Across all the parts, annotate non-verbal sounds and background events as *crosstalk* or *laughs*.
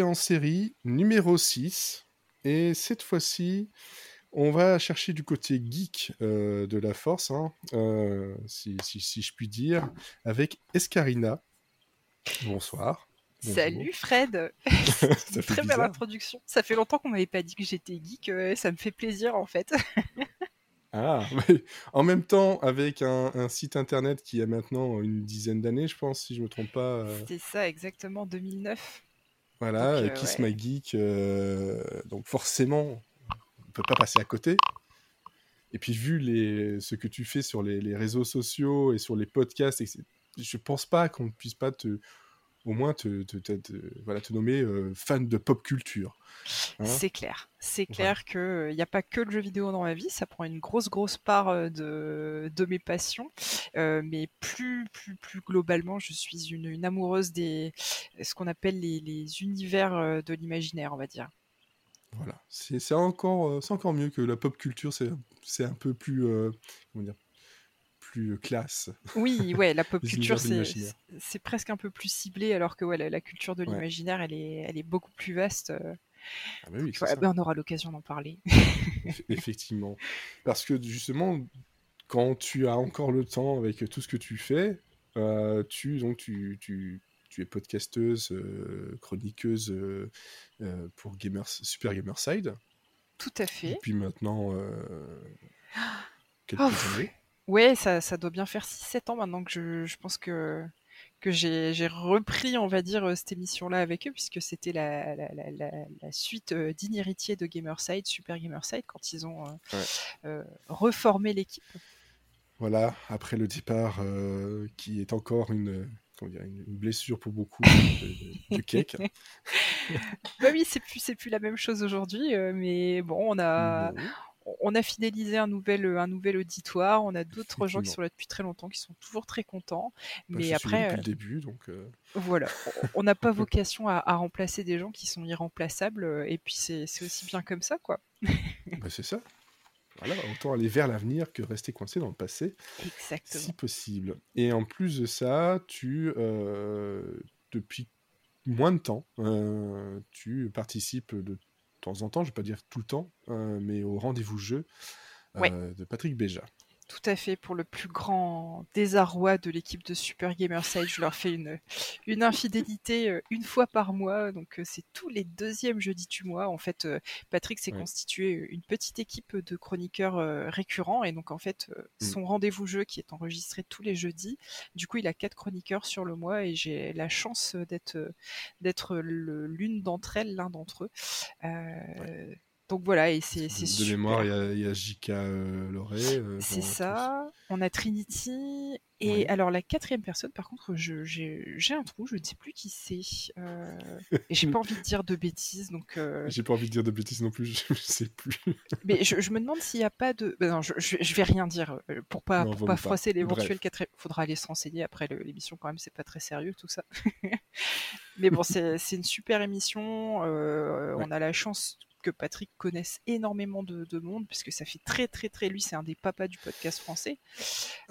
en série numéro 6. Et cette fois-ci, on va chercher du côté geek euh, de la force, hein, euh, si, si- si je puis dire, avec Escarina. Bonsoir. Bonjour. Salut Fred *laughs* *laughs* Très belle introduction. Ça fait longtemps qu'on m'avait pas dit que j'étais geek, euh, ça me fait plaisir en fait. *laughs* Ah, mais en même temps, avec un, un site internet qui a maintenant une dizaine d'années, je pense, si je me trompe pas. C'était ça exactement 2009. Voilà, Donc, euh, Kiss ouais. My Geek. euh, donc forcément, on peut pas passer à côté. Et puis vu les, ce que tu fais sur les, les réseaux sociaux et sur les podcasts, je pense pas qu'on ne puisse pas te, au moins te, te, te- te- voilà, te nommer euh, fan de pop culture. Hein C'est clair. C'est Voilà. clair qu'il n'y a pas que le jeu vidéo dans ma vie, ça prend une grosse grosse part euh, de, de mes passions. Euh, mais plus, plus, plus globalement, je suis une, une amoureuse des ce qu'on appelle les, les univers euh, de l'imaginaire, on va dire. Voilà, c'est encore, euh, c'est encore mieux que la pop culture, c'est c'est un peu plus, euh, comment dire, plus euh, classe. Oui, ouais, la pop *laughs* culture, c'est presque un peu plus ciblé, alors que ouais, la, la culture de Ouais. l'imaginaire, elle est, elle est beaucoup plus vaste. euh. Ah bah oui, Ouais, ben, on aura l'occasion d'en parler. Eff- Effectivement. Parce que justement, quand tu as encore le temps avec tout ce que tu fais, euh, tu, donc, tu, tu, tu es podcasteuse, euh, chroniqueuse euh, pour Gamers, Super Gamerside. Tout à fait. Depuis maintenant euh, quelques Oh, années. Ouais, ça, ça doit bien faire 6-7 ans maintenant que je, je pense que, que j'ai j'ai repris, on va dire, euh, cette émission-là avec eux, puisque c'était la, la, la, la, la suite euh, digne héritier de Gamerside, Super Gamerside, quand ils ont euh, Ouais. euh, reformé l'équipe. Voilà, après le départ euh, qui est encore une, blessure pour beaucoup de, de- de cake. *laughs* Bah oui, c'est plus, c'est plus la même chose aujourd'hui, mais bon, on a. on a fidélisé un nouvel, un nouvel auditoire. On a d'autres gens qui sont là depuis très longtemps, qui sont toujours très contents. Bah, Mais après, depuis euh, le début, donc euh, voilà, on- n'a pas *laughs* vocation à, à remplacer des gens qui sont irremplaçables. euh, Et puis c'est c'est aussi bien comme ça, quoi. *laughs* bah, c'est ça. Voilà, autant aller vers l'avenir que rester coincé dans le passé. Exactement. si possible. Et en plus de ça, tu, euh, depuis moins de temps, euh, tu participes de temps en temps, je vais pas dire tout le temps, euh, mais au rendez-vous jeu euh, Ouais. de Patrick Béja. Tout à fait. Pour le plus grand désarroi de l'équipe de Super Gamerside, je leur fais une, une infidélité euh, une fois par mois. Donc euh, c'est tous les deuxièmes jeudis du mois. En fait, euh, Patrick s'est Ouais. constitué une petite équipe de chroniqueurs récurrents. Et donc en fait, Mm. son rendez-vous jeu qui est enregistré tous les jeudis. Du coup, il a quatre chroniqueurs sur le mois et j'ai la chance d'être d'être l'une d'entre elles, l'un d'entre eux. Euh, Donc voilà, et c'est De mémoire, il y a, il y a JK euh, Loret. euh, C'est ça. On a Trinity. Et alors, la quatrième personne, par contre, j'ai un trou, je ne sais plus qui c'est. Euh, et j'ai pas envie de dire de bêtises, donc. euh. *laughs* J'ai pas envie de dire de bêtises non plus, *laughs* je sais plus. Mais je, je me demande s'il n'y a pas de. ben non, je, je vais rien dire pour pas, Non, pour vaut pas froisser l'éventuel quatrième. Faudra aller se renseigner après l'émission, quand même, c'est pas très sérieux tout ça. *laughs* Mais bon, c'est une super émission. Ouais. On a la chance que Patrick connaisse énormément de, de monde, puisque ça fait très, très, très. Lui, c'est un des papas du podcast français.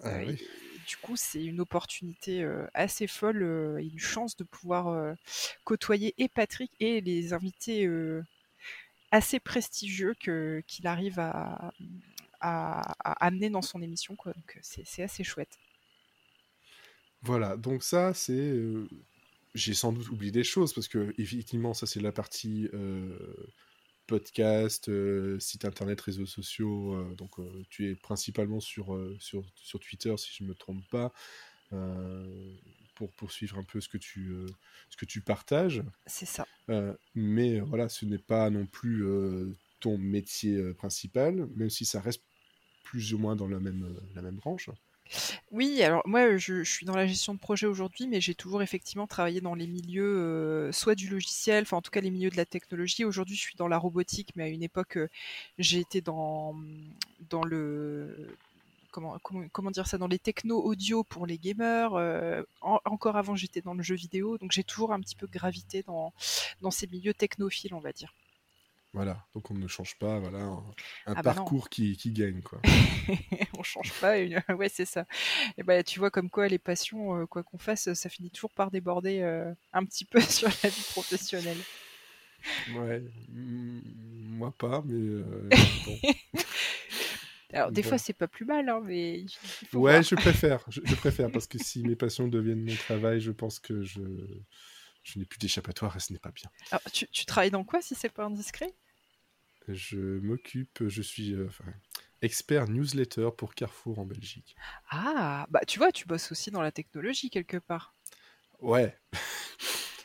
Ah Euh, oui. et du coup, c'est une opportunité euh, assez folle euh, et une chance de pouvoir côtoyer et Patrick et les invités assez prestigieux qu'il arrive à, à, à amener dans son émission. Quoi. Donc, c'est c'est assez chouette. Voilà, donc ça, c'est. J'ai sans doute oublié des choses parce que, effectivement, ça, c'est la partie euh, podcast, euh, site internet, réseaux sociaux. euh, donc, euh, tu es principalement sur, sur, sur Twitter, si je ne me trompe pas, pour poursuivre un peu ce que tu, ce que tu partages. C'est ça. Mais voilà, ce n'est pas non plus ton métier principal, même si ça reste plus ou moins dans la même, la même branche. Oui, alors moi je, suis dans la gestion de projet aujourd'hui, mais j'ai toujours effectivement travaillé dans les milieux, euh, soit du logiciel, enfin en tout cas les milieux de la technologie. Aujourd'hui je suis dans la robotique, mais à une époque euh, j'ai été dans, dans le comment, comment, comment dire ça, dans les techno audio pour les gamers. euh, en- encore avant j'étais dans le jeu vidéo, donc j'ai toujours un petit peu gravité dans, dans ces milieux technophiles, on va dire. Voilà, donc on ne change pas, voilà, un, un Ah bah parcours qui, qui gagne, quoi. *laughs* On change pas. Une... *laughs* Ouais, c'est ça. Et bah, tu vois comme quoi les passions, euh, quoi qu'on fasse, ça finit toujours par déborder euh, un petit *laughs* peu sur la vie professionnelle. Ouais, mm, moi pas, mais euh, bon. Alors des Bon. fois c'est pas plus mal, hein, mais il il faut Ouais, voir. je préfère, je, je préfère, parce que si mes passions deviennent mon travail, je pense que je, je n'ai plus d'échappatoire et ce n'est pas bien. Alors, tu, tu travailles dans quoi si c'est pas indiscret? Je m'occupe, je suis euh, expert newsletter pour Carrefour en Belgique. Ah, bah tu vois, tu bosses aussi dans la technologie quelque part. Ouais.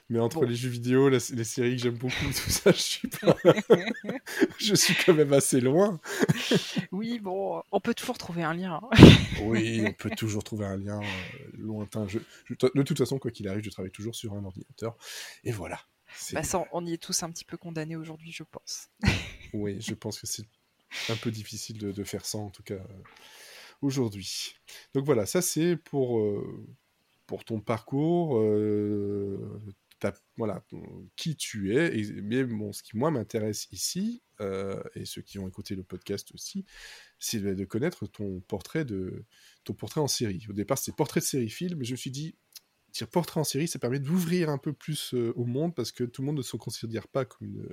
Mais entre Bon. les jeux vidéo, la- les séries que j'aime beaucoup, tout ça, je suis pas... *laughs* je suis quand même assez loin. Oui, bon, on peut toujours trouver un lien. hein. Oui, on peut toujours trouver un lien euh, lointain. Je, je- de toute façon, quoi qu'il arrive, je travaille toujours sur un ordinateur. Et voilà. Bah ça, on y est tous un petit peu condamnés aujourd'hui, je pense. *laughs* Oui, je pense que c'est un peu difficile de, de faire ça, en tout cas, euh, aujourd'hui. Donc voilà, ça c'est pour, euh, pour ton parcours, euh, voilà, qui tu es. Et, mais bon, ce qui, moi, m'intéresse ici, euh, et ceux qui ont écouté le podcast aussi, c'est de, connaître ton portrait, de, ton portrait en série. Au départ, c'était portrait de série film, mais je me suis dit, dire portrait en série, ça permet d'ouvrir un peu plus euh, au monde parce que tout le monde ne se considère pas comme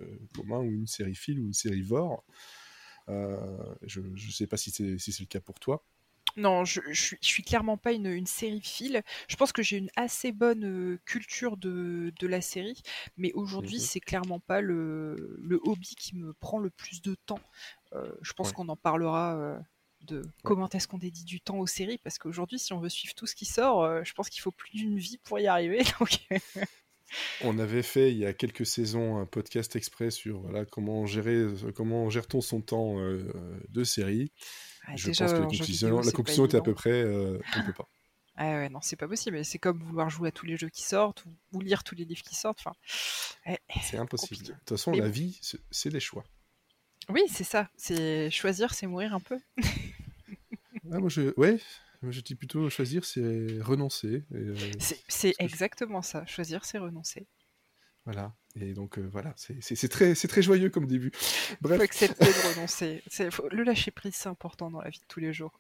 un ou une série film ou une série vore. Euh, je ne sais pas si c'est si c'est le cas pour toi. Non, je, je, suis, je suis clairement pas une, une. Je pense que j'ai une assez bonne euh, culture de, de la série, mais aujourd'hui, Mhm. c'est clairement pas le, le hobby qui me prend le plus de temps. Euh, je pense Ouais. qu'on en parlera euh, de comment est-ce qu'on dédie du temps aux séries, parce qu'aujourd'hui, si on veut suivre tout ce qui sort, je pense qu'il faut plus d'une vie pour y arriver. *laughs* Donc, On avait fait il y a quelques saisons un podcast exprès sur voilà, comment, gérer, comment gère-t-on son temps de série. Ah, je déjà, pense que la vidéo, la conclusion était à peu près euh, on ne peut pas. *laughs* Ah ouais, non, c'est pas possible. C'est comme vouloir jouer à tous les jeux qui sortent ou, ou lire tous les livres qui sortent. Enfin, eh, C'est impossible. compliqué. De toute façon, Mais la bon. vie, c'est- des choix. oui, c'est ça. C'est choisir, c'est mourir un peu. *laughs* Ah, moi, je, ouais, je dis plutôt choisir, c'est renoncer. Euh, C'est exactement ça. Choisir, c'est renoncer. voilà. Et donc, euh, voilà, c'est très, joyeux comme début. Il Bref. faut accepter de *laughs* renoncer. C'est- faut- Le lâcher prise, c'est important dans la vie de tous les jours.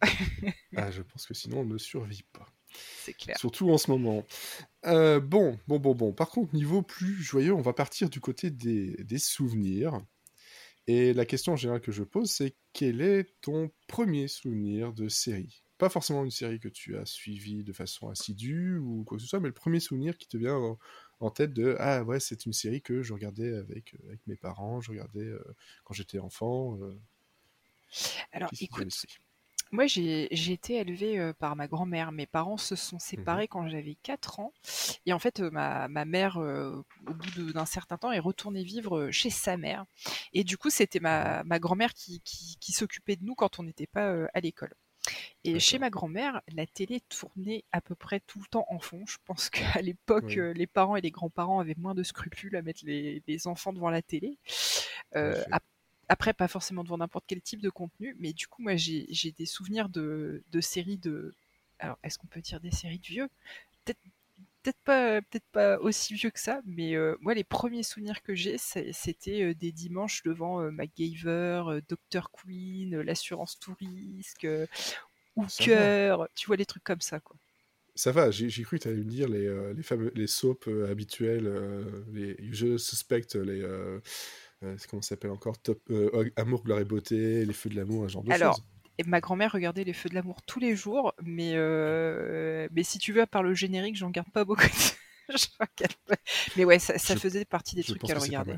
Ah, je pense que sinon, on ne survit pas. C'est clair. Surtout en ce moment. Euh, bon, bon, bon, bon. Par contre, niveau plus joyeux, on va partir du côté des, des souvenirs. Et la question en général que je pose, c'est quel est ton premier souvenir de série? Pas forcément une série que tu as suivie de façon assidue ou quoi que ce soit, mais le premier souvenir qui te vient en, tête de Ah ouais, c'est une série que je regardais avec, avec mes parents, je regardais euh, quand j'étais enfant. euh, Alors, écoute, moi, j'ai été élevée euh, par ma grand-mère. Mes parents se sont séparés quand j'avais 4 ans. Et en fait, euh, ma, ma mère, euh, au bout d'un certain temps, est retournée vivre euh, chez sa mère. Et du coup, c'était ma, ma grand-mère qui, qui, qui s'occupait de nous quand on n'était pas euh, à l'école. Et chez ma grand-mère, la télé tournait à peu près tout le temps en fond. Je pense qu'à l'époque, Oui. euh, les parents et les grands-parents avaient moins de scrupules à mettre les, les enfants devant la télé. Euh, ap- après, pas forcément devant n'importe quel type de contenu, mais du coup, moi, j'ai j'ai des souvenirs de, de séries de. Alors, est-ce qu'on peut dire des séries de vieux? Peut-être pas, peut pas aussi vieux que ça, mais euh, moi, les premiers souvenirs que j'ai, c'était euh, des dimanches devant euh, MacGyver, euh, Dr. Queen, euh, l'assurance tout risque, euh, Hooker, tu vois, les trucs comme ça, quoi. Ça va, j'ai cru que tu allais me dire les, euh, les fameux les soaps euh, habituels, euh, les je suspecte les euh, euh, comment ça s'appelle encore Top euh, Amour, gloire et beauté, les feux de l'amour, un genre de Alors, choses. Et ma grand-mère regardait les Feux de l'amour tous les jours, mais, euh, mais si tu veux, à part le générique, j'en garde pas beaucoup. *laughs* Mais ouais, ça, ça Je- faisait partie des trucs qu'elle regardait.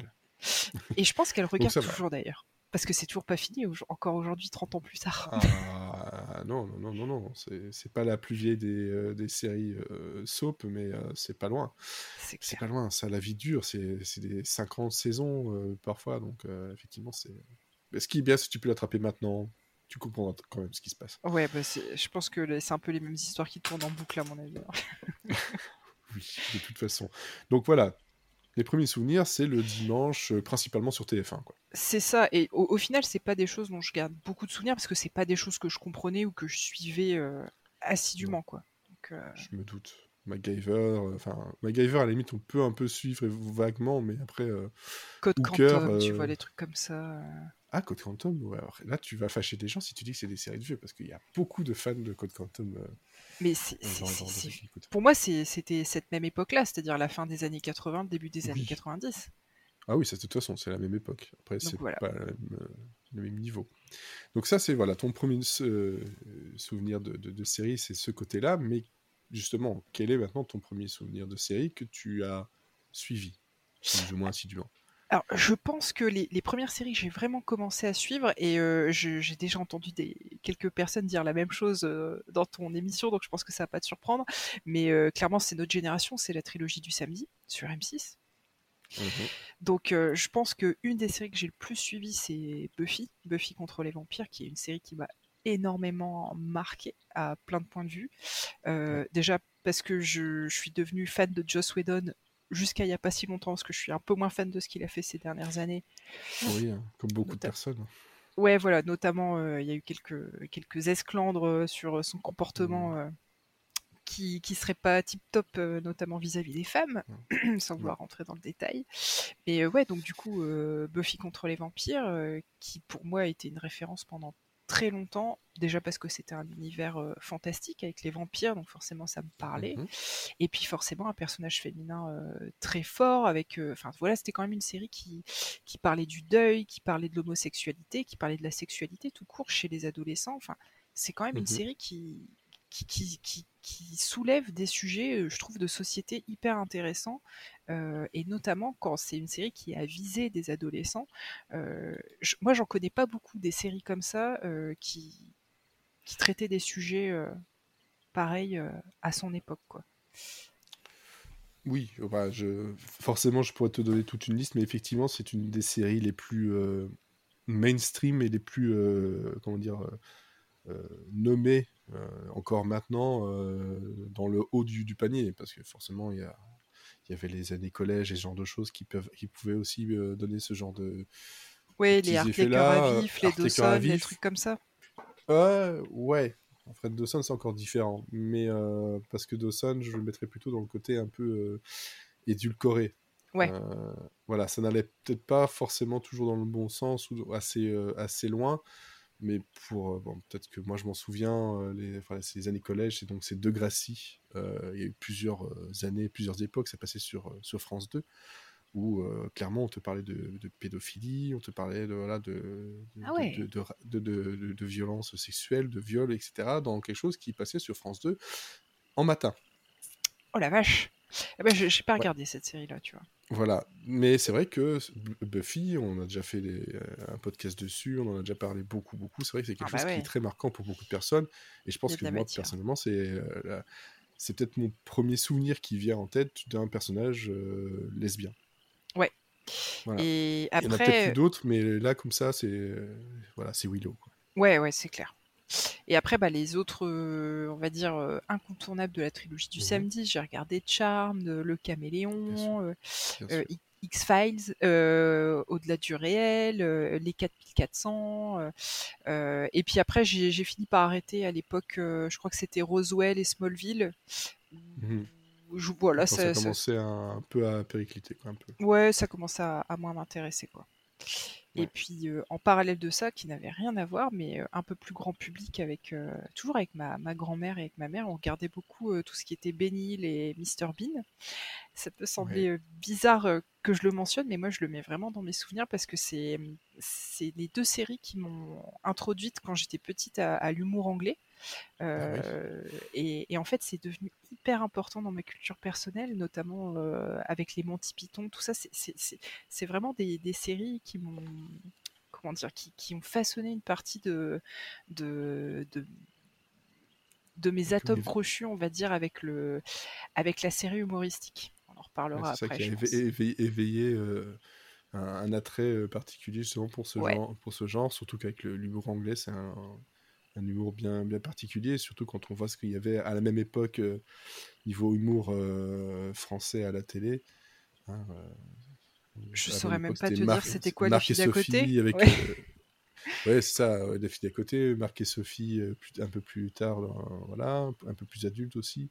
Et je pense qu'elle regarde toujours d'ailleurs. Parce que c'est toujours pas fini, encore aujourd'hui, 30 ans plus tard. Ah, non, non, non, non, non, c'est pas la plus vieille des, euh, des séries euh, soap, mais euh, c'est pas loin. C'est pas loin, ça, la vie dure, c'est des 50 saisons parfois, donc effectivement, c'est. Ce qui est bien, c'est que tu peux l'attraper maintenant, tu comprends quand même ce qui se passe. Ouais, bah je pense que c'est un peu les mêmes histoires qui tournent en boucle, à mon avis. *laughs* Oui, de toute façon. Donc voilà, les premiers souvenirs, c'est le dimanche, euh, principalement sur TF1. Quoi. C'est ça, et au, au final, c'est pas des choses dont je garde beaucoup de souvenirs, parce que c'est pas des choses que je comprenais ou que je suivais euh, assidûment, quoi. Donc, euh, Je me doute. MacGyver, enfin MacGyver à la limite on peut un peu suivre vaguement, mais après Code Quantum, tu vois les trucs comme ça. Ah, Code Quantum, ouais. là tu vas fâcher des gens si tu dis que c'est des séries de vieux, parce qu'il y a beaucoup de fans de Code Quantum. mais c'est, pour moi c'était cette même époque-là, c'est-à-dire la fin des années 80, le début des années 90. Ah oui, de toute façon, c'est la même époque. Après, c'est pas le même niveau. Donc ça, c'est voilà ton premier souvenir de, de série, c'est ce côté-là. Mais justement, quel est maintenant ton premier souvenir de série que tu as suivi, plus ou moins assidûment? Alors, je pense que les, premières séries que j'ai vraiment commencé à suivre, et euh, j'ai déjà entendu des, quelques personnes dire la même chose euh, dans ton émission, donc je pense que ça va pas te surprendre, mais euh, clairement, c'est notre génération, c'est la trilogie du samedi sur M6. Mmh donc, je pense que une des séries que j'ai le plus suivies, c'est Buffy, Buffy contre les vampires, qui est une série qui m'a énormément marqué à plein de points de vue. Euh, déjà parce que je, suis devenu fan de Joss Whedon jusqu'à il n'y a pas si longtemps, parce que je suis un peu moins fan de ce qu'il a fait ces dernières années. Oui, hein, comme beaucoup de personnes. Ouais, voilà, notamment euh, il y a eu quelques, quelques esclandres euh, sur son comportement mmh. qui ne serait pas tip top, notamment vis-à-vis des femmes, *clears throat* sans vouloir rentrer dans le détail. Mais ouais, donc du coup, Buffy contre les vampires, qui pour moi a été une référence pendant très longtemps, déjà parce que c'était un univers euh, fantastique avec les vampires, donc forcément ça me parlait. Mhm. Et puis forcément un personnage féminin euh, très fort, avec, euh, enfin voilà, c'était quand même une série qui, qui parlait du deuil, qui parlait de l'homosexualité, qui parlait de la sexualité tout court chez les adolescents. Enfin, c'est quand même une mhm. série qui, qui, soulève des sujets, je trouve, de société hyper intéressants, et notamment quand c'est une série qui a visé des adolescents. moi, j'en connais pas beaucoup des séries comme ça qui, qui traitaient des sujets pareils à son époque, quoi. Oui, bah, je... forcément, je pourrais te donner toute une liste, mais effectivement, c'est une des séries les plus mainstream et les plus, comment dire, nommées euh, encore maintenant euh, dans le haut du, panier, parce que forcément, il y, y avait les années collège et ce genre de choses qui, peuvent, qui pouvaient aussi euh, donner ce genre de. Oui, les Art à vif, les Dawson, des trucs comme ça. Euh, ouais, en fait, Dawson, c'est encore différent. Mais parce que Dawson, je le mettrais plutôt dans le côté un peu édulcoré. Ouais. voilà, ça n'allait peut-être pas forcément toujours dans le bon sens ou assez, assez loin mais pour bon, peut-être que moi je m'en souviens les enfin, c'est les années collège c'est donc c'est De Gracie euh, il y a eu plusieurs années plusieurs époques ça passait sur sur France 2 où clairement on te parlait de, de, pédophilie on te parlait de voilà de de, ah de, de, de, violence sexuelle de viol etc dans quelque chose qui passait sur France 2 en matin. Oh la vache eh ben, je n'ai pas regardé cette série-là, tu vois. Voilà, mais c'est vrai que Buffy, on a déjà fait euh, un podcast dessus, on en a déjà parlé beaucoup, beaucoup. C'est vrai que c'est quelque ah chose bah qui est très marquant pour beaucoup de personnes. Et je pense que moi, personnellement, c'est euh, c'est peut-être mon premier souvenir qui vient en tête d'un personnage euh, lesbien. Ouais. Et après... Il y en a peut-être plus d'autres, mais là, comme ça, c'est voilà, c'est Willow. Ouais, ouais, c'est clair. Et après, bah, les autres, euh, on va dire, euh, incontournables de la trilogie du mmh samedi, j'ai regardé Charmed, Le Caméléon, euh, X-Files, Au-delà du réel, Les 4400. et puis après, j'ai fini par arrêter à l'époque, je crois que c'était Roswell et Smallville. Mmh je, voilà, ça, ça, commençait un, peu à péricliter. Quoi, un peu. Ouais, ça commençait à, à moins m'intéresser. quoi. Et puis en parallèle de ça, qui n'avait rien à voir, mais un peu plus grand public, avec toujours avec ma, ma grand-mère et avec ma mère, on regardait beaucoup tout ce qui était Benny et Mr Bean. Ça peut sembler bizarre que je le mentionne, mais moi je le mets vraiment dans mes souvenirs parce que c'est c'est les deux séries qui m'ont introduite quand j'étais petite à, l'humour anglais. Ah et, et, en fait, c'est devenu hyper important dans ma culture personnelle, notamment avec les Monty Python, tout ça. C'est vraiment des, des, séries qui m'ont comment dire, qui, qui, ont façonné une partie de, de, de de mes atomes crochus, on va dire, avec, le, avec la série humoristique. On en reparlera après. C'est ça qui a éveillé, euh, un, attrait euh, particulier justement pour ce, genre, pour ce genre, surtout qu'avec l'humour anglais, c'est un, un, humour bien, bien particulier, surtout quand on voit ce qu'il y avait à la même époque, euh, niveau humour français à la télé. Hein, je saurais même pas te dire c'était quoi les filles d'à côté. Avec, Ouais, c'est ça, la fille d'à côté, Marc et Sophie un peu plus tard, voilà, un peu plus adulte aussi.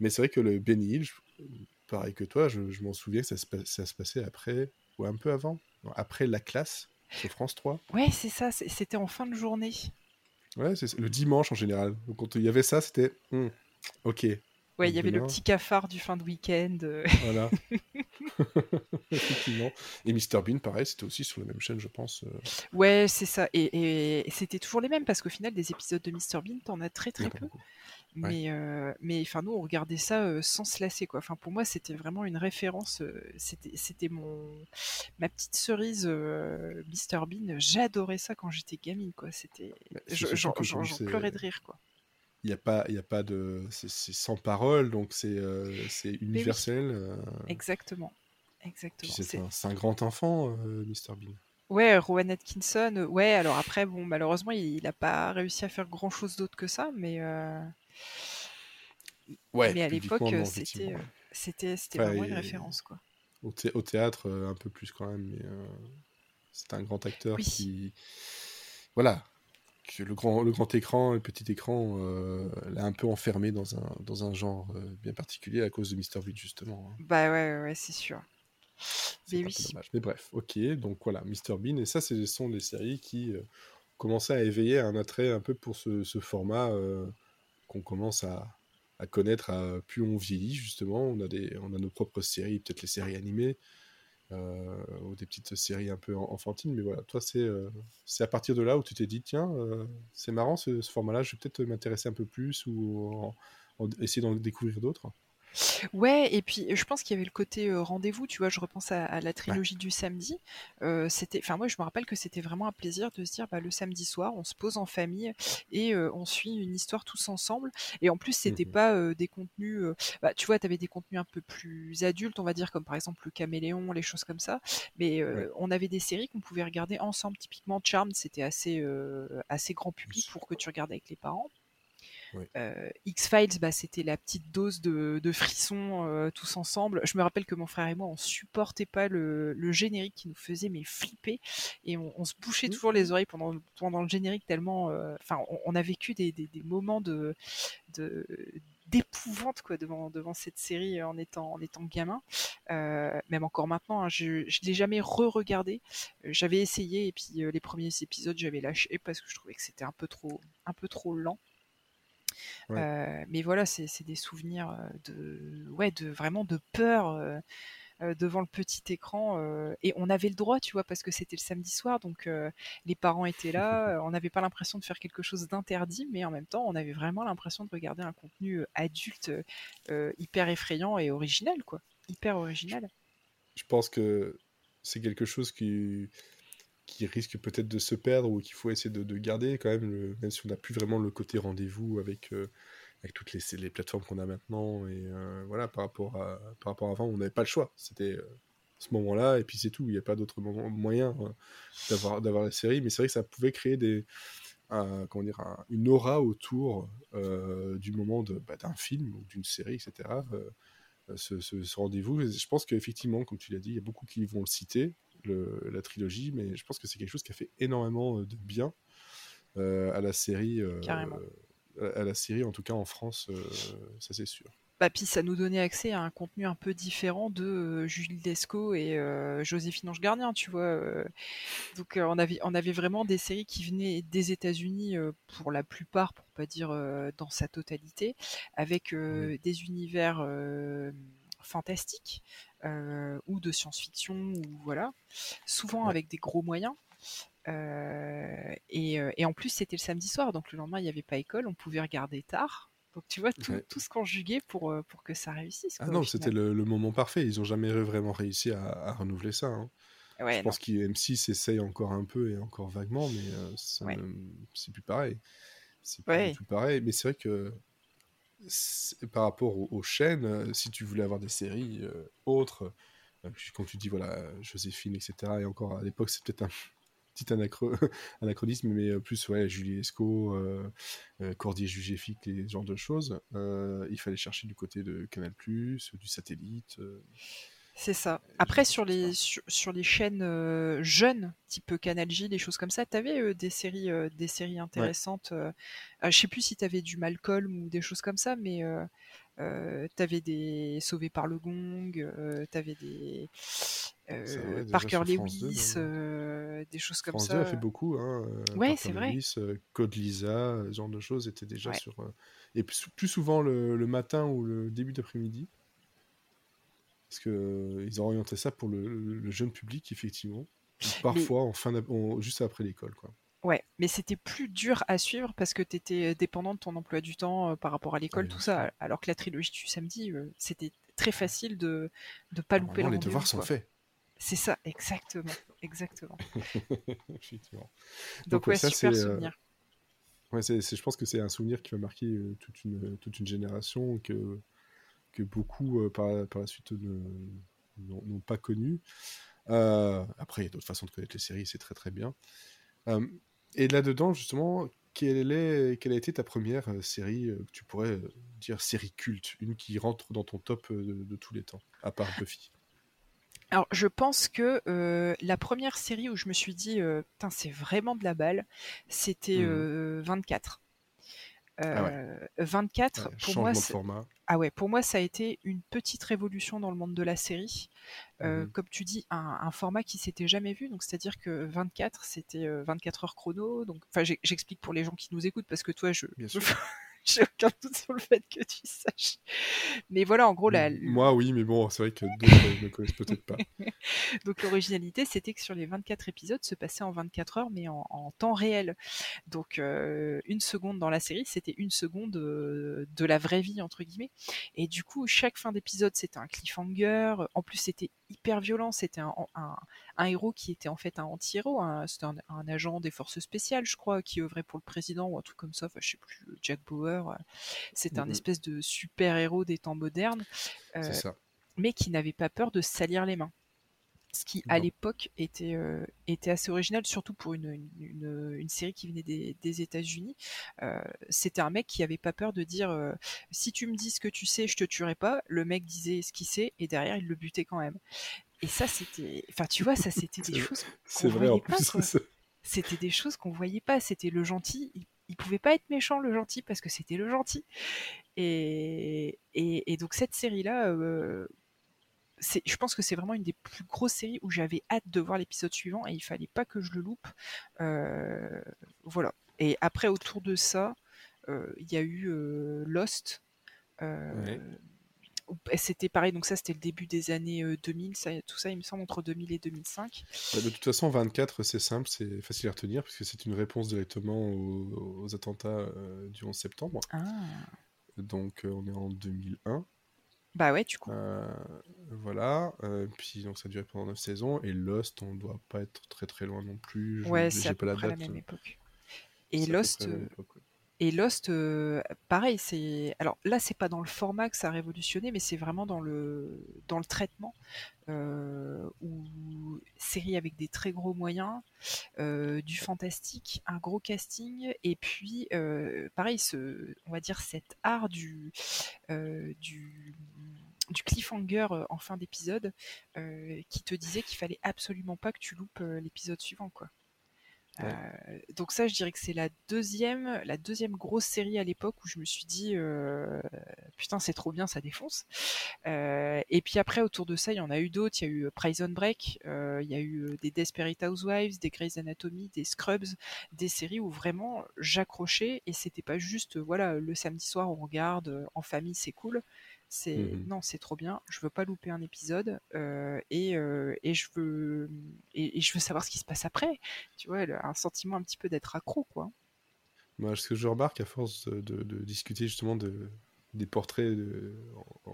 Mais c'est vrai que le Benny Hill, pareil que toi, je, m'en souviens que ça se, ça se, passait après, ou un peu avant, après la classe, sur France 3. Ouais, c'est ça, c'était en fin de journée. Ouais, c'est le dimanche en général. Donc quand il y avait ça, c'était hmm, ok. Ouais, il y avait le petit cafard du fin de week-end. Euh. Voilà. *laughs* *laughs* Effectivement. Et Mr Bean, pareil, c'était aussi sur la même chaîne, je pense. Euh. Ouais, c'est ça. Et, c'était toujours les mêmes parce qu'au final, des épisodes de Mr Bean, t'en as très très peu. Mais, euh, mais enfin, nous, on regardait ça sans se lasser, quoi. Enfin, pour moi, c'était vraiment une référence. c'était, c'était mon ma petite cerise Mr Bean. J'adorais ça quand j'étais gamine, quoi. C'était, bah, j'en pleurais de rire, quoi il n'y a pas il a pas de c'est sans parole donc c'est euh, c'est universel euh. exactement. Exactement. c'est un, un, grand enfant euh, Mr Bean. Ouais Rowan Atkinson ouais alors après bon malheureusement il n'a pas réussi à faire grand chose d'autre que ça mais ouais mais à l'époque c'était c'était c'était vraiment une référence quoi. au, au théâtre un peu plus quand même mais c'est un grand acteur qui voilà que le grand, le grand écran et le petit écran euh, l'a un peu enfermé dans un, dans un genre euh, bien particulier à cause de Mr. Bean, justement. Hein. Bah ouais, ouais, c'est sûr. Mais oui. Mais bref, ok, donc voilà, Mr. Bean, et ça, ce sont des séries qui euh, commençaient à éveiller un attrait un peu pour ce, ce format qu'on commence à, à connaître à, plus on vieillit, justement. On a, des, on a nos propres séries, peut-être les séries animées. Euh, ou des petites séries un peu enfantines. Mais voilà, toi, c'est euh, c'est à partir de là où tu t'es dit, tiens, euh, c'est marrant ce, format-là, je vais peut-être m'intéresser un peu plus ou essayer d'en découvrir d'autres. Ouais, et puis je pense qu'il y avait le côté rendez-vous, tu vois, je repense à, la trilogie du samedi. c'était, enfin moi je me rappelle que c'était vraiment un plaisir de se dire, bah, le samedi soir, on se pose en famille et on suit une histoire tous ensemble. Et en plus, c'était mmh pas des contenus, bah, tu vois, tu avais des contenus un peu plus adultes, on va dire, comme par exemple le caméléon, les choses comme ça. Mais on avait des séries qu'on pouvait regarder ensemble. Typiquement, Charmed, c'était assez, assez grand public pour que tu regardes avec les parents. Euh, X-Files, bah, c'était la petite dose de, de frissons euh, tous ensemble. Je me rappelle que mon frère et moi, on supportait pas le, générique qui nous faisait mais flipper. Et on, se bouchait toujours les oreilles pendant, pendant le générique tellement. Euh, enfin, on, a vécu des, moments de, d'épouvante quoi devant devant cette série en étant en étant gamin. Même encore maintenant hein, je je l'ai jamais re-regardé. J'avais essayé et puis les premiers épisodes j'avais lâché parce que je trouvais que c'était un peu trop un peu trop lent euh, mais voilà, c'est des souvenirs de, ouais, de vraiment de peur euh, devant le petit écran. et on avait le droit, tu vois, parce que c'était le samedi soir, donc les parents étaient là. *laughs* on n'avait pas l'impression de faire quelque chose d'interdit, mais en même temps, on avait vraiment l'impression de regarder un contenu adulte hyper effrayant et original, quoi. Hyper original. Je pense que c'est quelque chose qui qui risque peut-être de se perdre ou qu'il faut essayer de, garder quand même, même si on n'a plus vraiment le côté rendez-vous avec, euh, avec toutes les, les plateformes qu'on a maintenant. Et euh, voilà, par rapport, à, par rapport à avant, on n'avait pas le choix. C'était euh, ce moment-là, et puis c'est tout. Il n'y a pas d'autre moyen d'avoir, d'avoir la série. Mais c'est vrai que ça pouvait créer des, comment dire, une aura autour du moment de, bah, d'un film ou d'une série, etc. ce, ce rendez-vous. Je pense qu'effectivement, comme tu l'as dit, il y a beaucoup qui vont le citer la trilogie, mais je pense que c'est quelque chose qui a fait énormément euh, de bien euh, à la série. Euh, à la série, en tout cas en France, ça c'est sûr. Bah, puis ça nous donnait accès à un contenu un peu différent de Julie Lescaut et Joséphine Ange Gardien, tu vois. donc on, avait, on avait vraiment des séries qui venaient des États-Unis pour la plupart, pour pas dire dans sa totalité, avec des univers fantastiques euh, ou de science-fiction, ou voilà, souvent avec des gros moyens. Euh, et, euh, et, en plus, c'était le samedi soir, donc le lendemain, il n'y avait pas école, on pouvait regarder tard. Donc tu vois, tout, tout se conjuguait pour, pour que ça réussisse. ah non, c'était le, moment parfait. Ils n'ont jamais vraiment réussi à, renouveler ça. Hein. Je pense qu'M6 essaye encore un peu et encore vaguement, mais c'est plus pareil. C'est tout pareil. Mais c'est vrai que par rapport aux, chaînes, euh, si tu voulais avoir des séries euh, autres, euh, quand tu dis voilà Joséphine, etc. Et encore à l'époque, c'est peut-être un *laughs* petit *laughs* anachronisme, mais plus ouais, Julie Esco, Cordier Jugéfique, et ce genre de choses. il fallait chercher du côté de Canal+, du satellite. C'est ça. Après, sur les, sur, les chaînes euh, jeunes, type Canal J, des choses comme ça, tu avais euh, des, séries, euh, des séries intéressantes. je sais plus si tu avais du Malcolm ou des choses comme ça, mais tu avais des Sauvés par le Gong, tu avais des Parker Lewis, des choses comme France ça. 2 a fait beaucoup. Hein, ouais, c'est vrai. Code Lisa, ce genre de choses étaient déjà sur. et plus, souvent le, le, matin ou le début d'après-midi. Parce qu'ils euh, ont orienté ça pour le, jeune public, effectivement. Parfois, en fin juste après l'école. quoi. Ouais, mais c'était plus dur à suivre parce que tu étais euh, dépendant de ton emploi du temps euh, par rapport à l'école, tout ça. Alors que la trilogie du samedi, c'était très facile de ne pas louper le Les devoirs sont faits. C'est ça, exactement. exactement. *laughs* Effectivement. Donc, ouais, super souvenir. Ouais, je pense que c'est un souvenir qui va marquer toute, une, toute une génération que que beaucoup euh, par, par, la suite n'ont pas connu. Euh, après, il y a d'autres façons de connaître les séries, c'est très très bien. Euh, et là-dedans, justement, quelle, est, quelle a été ta première série que tu pourrais dire série culte, une qui rentre dans ton top de, tous les temps, à part Buffy? Alors, je pense que la première série où je me suis dit, putain, c'est vraiment de la balle, c'était 24. 24, pour moi, ah ouais, pour moi, ça a été une petite révolution dans le monde de la série. Euh, mmh comme tu dis, un, format qui s'était jamais vu. Donc, c'est-à-dire que 24, c'était 24 heures chrono. Donc, enfin, j'explique pour les gens qui nous écoutent parce que toi, je, Bien sûr. *laughs* *laughs* j'ai aucun doute sur le fait que tu saches. Mais voilà, en gros, la... Moi, oui, mais bon, c'est vrai que d'autres *laughs* ne connaissent peut-être pas. *laughs* Donc, l'originalité, c'était que sur les 24 épisodes, se passait en 24 heures, mais en, temps réel. Donc, euh, une seconde dans la série, c'était une seconde euh, de la vraie vie, entre guillemets. Et du coup, chaque fin d'épisode, c'était un cliffhanger. En plus, c'était hyper violent. C'était un, un, héros qui était en fait un anti-héros. C'était un, agent des forces spéciales, je crois, qui œuvrait pour le président ou un truc comme ça. Enfin, je sais plus, Jack Bauer. Euh, c'était un mmh espèce de super-héros des temps modernes. Euh, mais qui n'avait pas peur de salir les mains ce qui à l'époque était, euh, était assez original, surtout pour une, une, série qui venait des, des États-Unis. C'était un mec qui avait pas peur de dire si tu me dis ce que tu sais, je te tuerai pas. Le mec disait ce qu'il sait et derrière il le butait quand même. Et ça, c'était. Enfin, tu vois, ça, c'était *laughs* des choses qu'on voyait pas. C'était des choses qu'on voyait pas. C'était le gentil. Il, pouvait pas être méchant, le gentil, parce que c'était le gentil. Et, et, donc, cette série-là, euh, je pense que c'est vraiment une des plus grosses séries où j'avais hâte de voir l'épisode suivant et il fallait pas que je le loupe. Euh, voilà. Et après, autour de ça, euh, il y a eu Lost. C'était pareil, donc ça c'était le début des années 2000, euh, ça, tout ça il me semble entre 2000 et 2005. Bah, de toute façon, 24 c'est simple, c'est facile à retenir puisque c'est une réponse directement aux, attentats euh, du 11 septembre. Ah. Donc euh, on est en 2001. Bah ouais, du coup. voilà, puis donc ça a duré pendant 9 saisons et Lost, on doit pas être très très loin non plus. Je, ouais, c'est à peu près la même époque. Et Lost, et Lost, euh, pareil, c'est. Alors là, c'est pas dans le format que ça a révolutionné, mais c'est vraiment dans le, dans le traitement. Euh, où série avec des très gros moyens, euh, du fantastique, un gros casting, et puis pareil, ce, on va dire cet art du, du du cliffhanger en fin d'épisode qui te disait qu'il fallait absolument pas que tu loupes l'épisode suivant quoi. Euh, donc ça, je dirais que c'est la deuxième, la deuxième grosse série à l'époque où je me suis dit euh, putain c'est trop bien, ça défonce. Euh, et puis après autour de ça, il y en a eu d'autres. Il y a eu Prison Break, il y a eu des Desperate Housewives, des Grey's Anatomy, des Scrubs, des séries où vraiment j'accrochais et c'était pas juste voilà le samedi soir on regarde en famille c'est cool. C'est mmh non, c'est trop bien. Je veux pas louper un épisode euh, et, euh, et, je veux et, je veux savoir ce qui se passe après. Tu vois, un sentiment un petit peu d'être accro, quoi. Moi, ce que je remarque à force de, discuter justement de, des portraits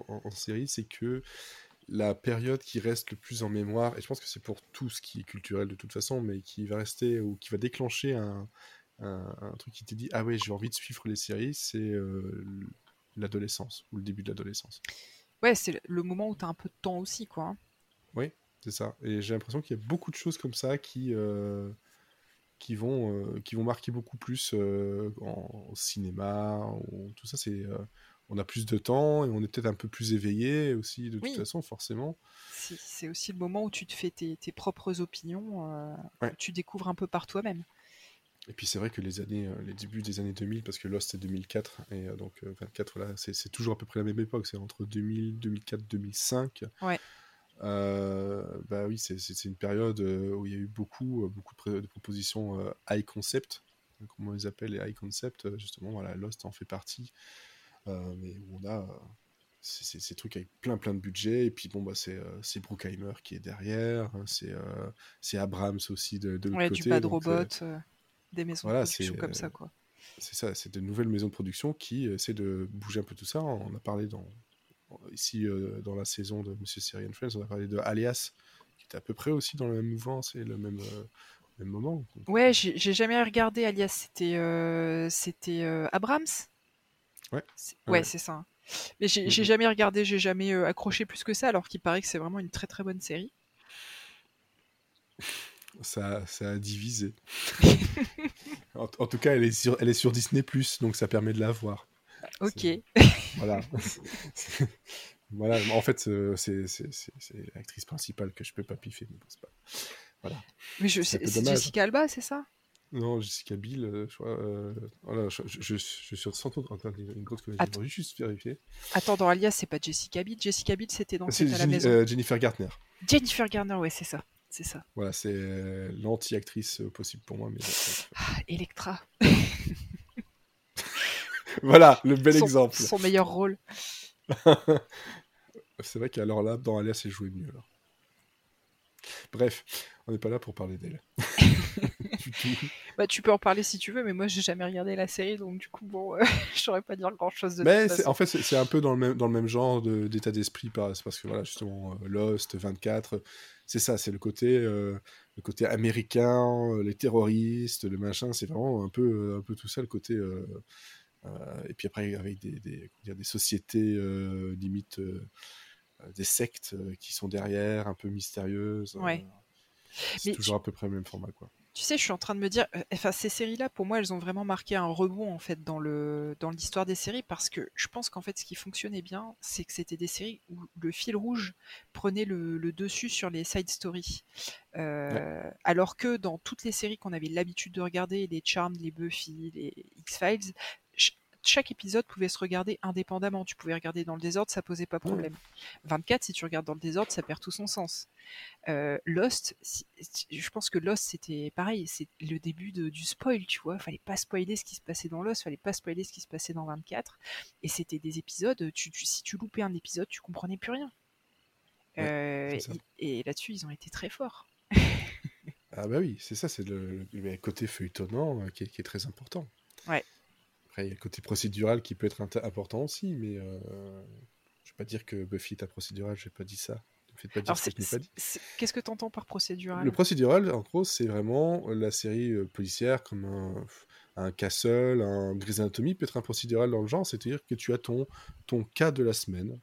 en, série, c'est que la période qui reste le plus en mémoire, et je pense que c'est pour tout ce qui est culturel de toute façon, mais qui va rester ou qui va déclencher un, un, truc qui te dit ah ouais j'ai envie de suivre les séries, c'est euh, l'adolescence ou le début de l'adolescence. Ouais, c'est le moment où tu as un peu de temps aussi, quoi. Oui, c'est ça. Et j'ai l'impression qu'il y a beaucoup de choses comme ça qui, euh, qui, vont, euh, qui vont marquer beaucoup plus euh, en, au cinéma. tout ça, c'est on a plus de temps et on est peut-être un peu plus éveillé aussi, de toute façon, forcément. C'est aussi le moment où tu te fais tes, propres opinions, tu découvres un peu par toi-même. Et puis c'est vrai que les années, euh, les débuts des années 2000, parce que Lost c'est 2004, et euh, donc 24, voilà, c'est toujours à peu près la même époque, c'est entre 2000, 2004, 2005. Ouais. bah oui, c'est une période où il y a eu beaucoup, beaucoup de, propositions high concept, comme on les appelle les high concept, justement, voilà, Lost en fait partie. Euh, mais où on a euh, ces trucs avec plein plein de budget et puis bon bah c'est euh, c'est Bruckheimer qui est derrière hein, c'est c'est Abrams aussi de, de ouais, du pas de robot des maisons de production comme ça quoi c'est ça c'est de nouvelles maisons de production qui essaient de bouger un peu tout ça on a parlé dans ici dans la saison de Monsieur Syrian Friends on a parlé de Alias qui était à peu près aussi dans le même mouvement c'est le même même moment ouais j'ai jamais regardé Alias c'était c'était Abrams Ouais. Ouais, c'est ça. Mais j'ai mmh jamais regardé, j'ai jamais euh, accroché plus que ça, alors qu'il paraît que c'est vraiment une très très bonne série. Ça, ça a divisé. *laughs* en, tout cas, elle est sur, elle est sur Disney donc ça permet de la voir. Ok. Voilà. *laughs* voilà. En fait, euh, c'est l'actrice principale que je peux pas piffer, mais pas. Voilà. Mais je, c'est Jessica Alba, c'est ça? Non, Jessica Biel, euh, je crois. Euh, voilà, je, je, suis sur sans en train de une grosse connexion. juste vérifier. Attends, dans Alias, c'est pas Jessica Biel? Jessica Biel, c'était dans C'est euh, Jennifer Gartner. Jennifer Garner, ouais, c'est ça. C'est ça. Voilà, c'est l'anti-actrice possible pour moi. Mais... Ah, Electra. *laughs* voilà, le bel exemple. Son meilleur rôle. *laughs* c'est vrai qu'alors là, dans Alias, elle jouait mieux. Bref, on n'est pas là pour parler d'elle. *laughs* bah, tu peux en parler si tu veux, mais moi j'ai jamais regardé la série, donc du coup, bon, euh, *laughs* je saurais pas dire grand chose de Mais en fait, c'est un peu dans le même, dans le même genre d'état d'esprit, parce que voilà, justement, euh, Lost, 24, c'est ça, c'est le côté, euh, le côté américain, les terroristes, le machin, c'est vraiment un peu, un peu tout ça, le côté. et puis après, avec des, des, dire, des sociétés limite des sectes qui sont derrière, un peu mystérieuses. Ouais. c'est toujours à peu près le même format, quoi. Tu sais, je suis en train de me dire, euh, enfin, ces séries-là, pour moi, elles ont vraiment marqué un rebond en fait dans le dans l'histoire des séries parce que je pense qu'en fait, ce qui fonctionnait bien, c'est que c'était des séries où le fil rouge prenait le, dessus sur les side stories, euh, alors que dans toutes les séries qu'on avait l'habitude de regarder, les Charmed, les Buffy, les X Files, chaque épisode pouvait se regarder indépendamment. Tu pouvais regarder dans le désordre, ça posait pas problème. 24, si tu regardes dans le désordre, ça perd tout son sens. Euh, Lost, je pense que Lost c'était pareil, c'est le début du spoil, tu vois. Fallait pas spoiler ce qui se passait dans Lost, fallait pas spoiler ce qui se passait dans 24. Et c'était des épisodes, tu, si tu loupais un épisode, tu comprenais plus rien. Euh, et, là-dessus, ils ont été très forts. *laughs* ah bah oui, c'est ça, c'est le, côté feuilletonnant euh, qui est très important. Ouais. Après, il y a le côté procédural qui peut être important aussi, mais euh, je vais pas dire que Buffy est un procédural, je n'ai pas dit ça. Qu'est-ce que tu entends par procédural? Le procédural, en gros, c'est vraiment la série euh, policière comme un, un Castle, un Grey's Anatomy peut être un procédural dans le genre, c'est-à-dire que tu as ton, ton cas de la semaine.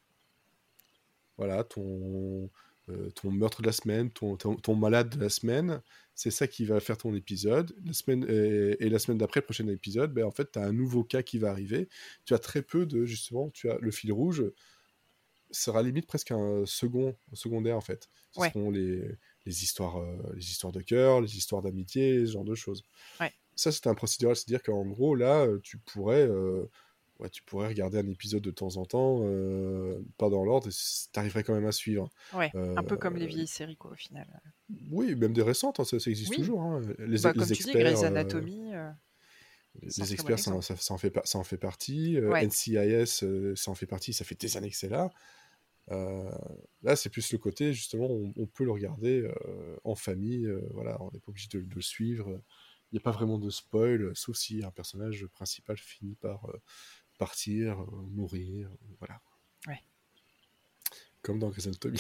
Voilà, ton, euh, ton meurtre de la semaine, ton, ton, malade de la semaine, c'est ça qui va faire ton épisode. La semaine, et, la semaine d'après, prochain épisode, ben, en fait, tu as un nouveau cas qui va arriver. Tu as très peu de, justement, tu as le fil rouge sera limite presque un second, secondaire, en fait. Ce seront les, les histoires, euh, les histoires de cœur, les histoires d'amitié, ce genre de choses. Ça, c'est un procédural, c'est-à-dire qu'en gros, là, tu pourrais ouais, tu pourrais regarder un épisode de temps en temps, euh, pas dans l'ordre, et tu arriverais quand même à suivre. Ouais, un peu comme les euh, vieilles séries, quoi, au final. Oui, même des récentes, hein, ça, existe toujours. Hein. Les, bah, comme tu dis, Grey's euh, Anatomy. les experts, ça, ça, en fait, ça en fait partie. NCIS, ça en fait partie. Ça fait des années que c'est là. là, c'est plus le côté, justement, on, peut le regarder en famille. voilà, on n'est pas obligé de, de, le suivre. Il n'y a pas vraiment de spoil, sauf si un personnage principal finit par partir, euh, mourir, voilà. Ouais. Comme dans Grey's Anatomy.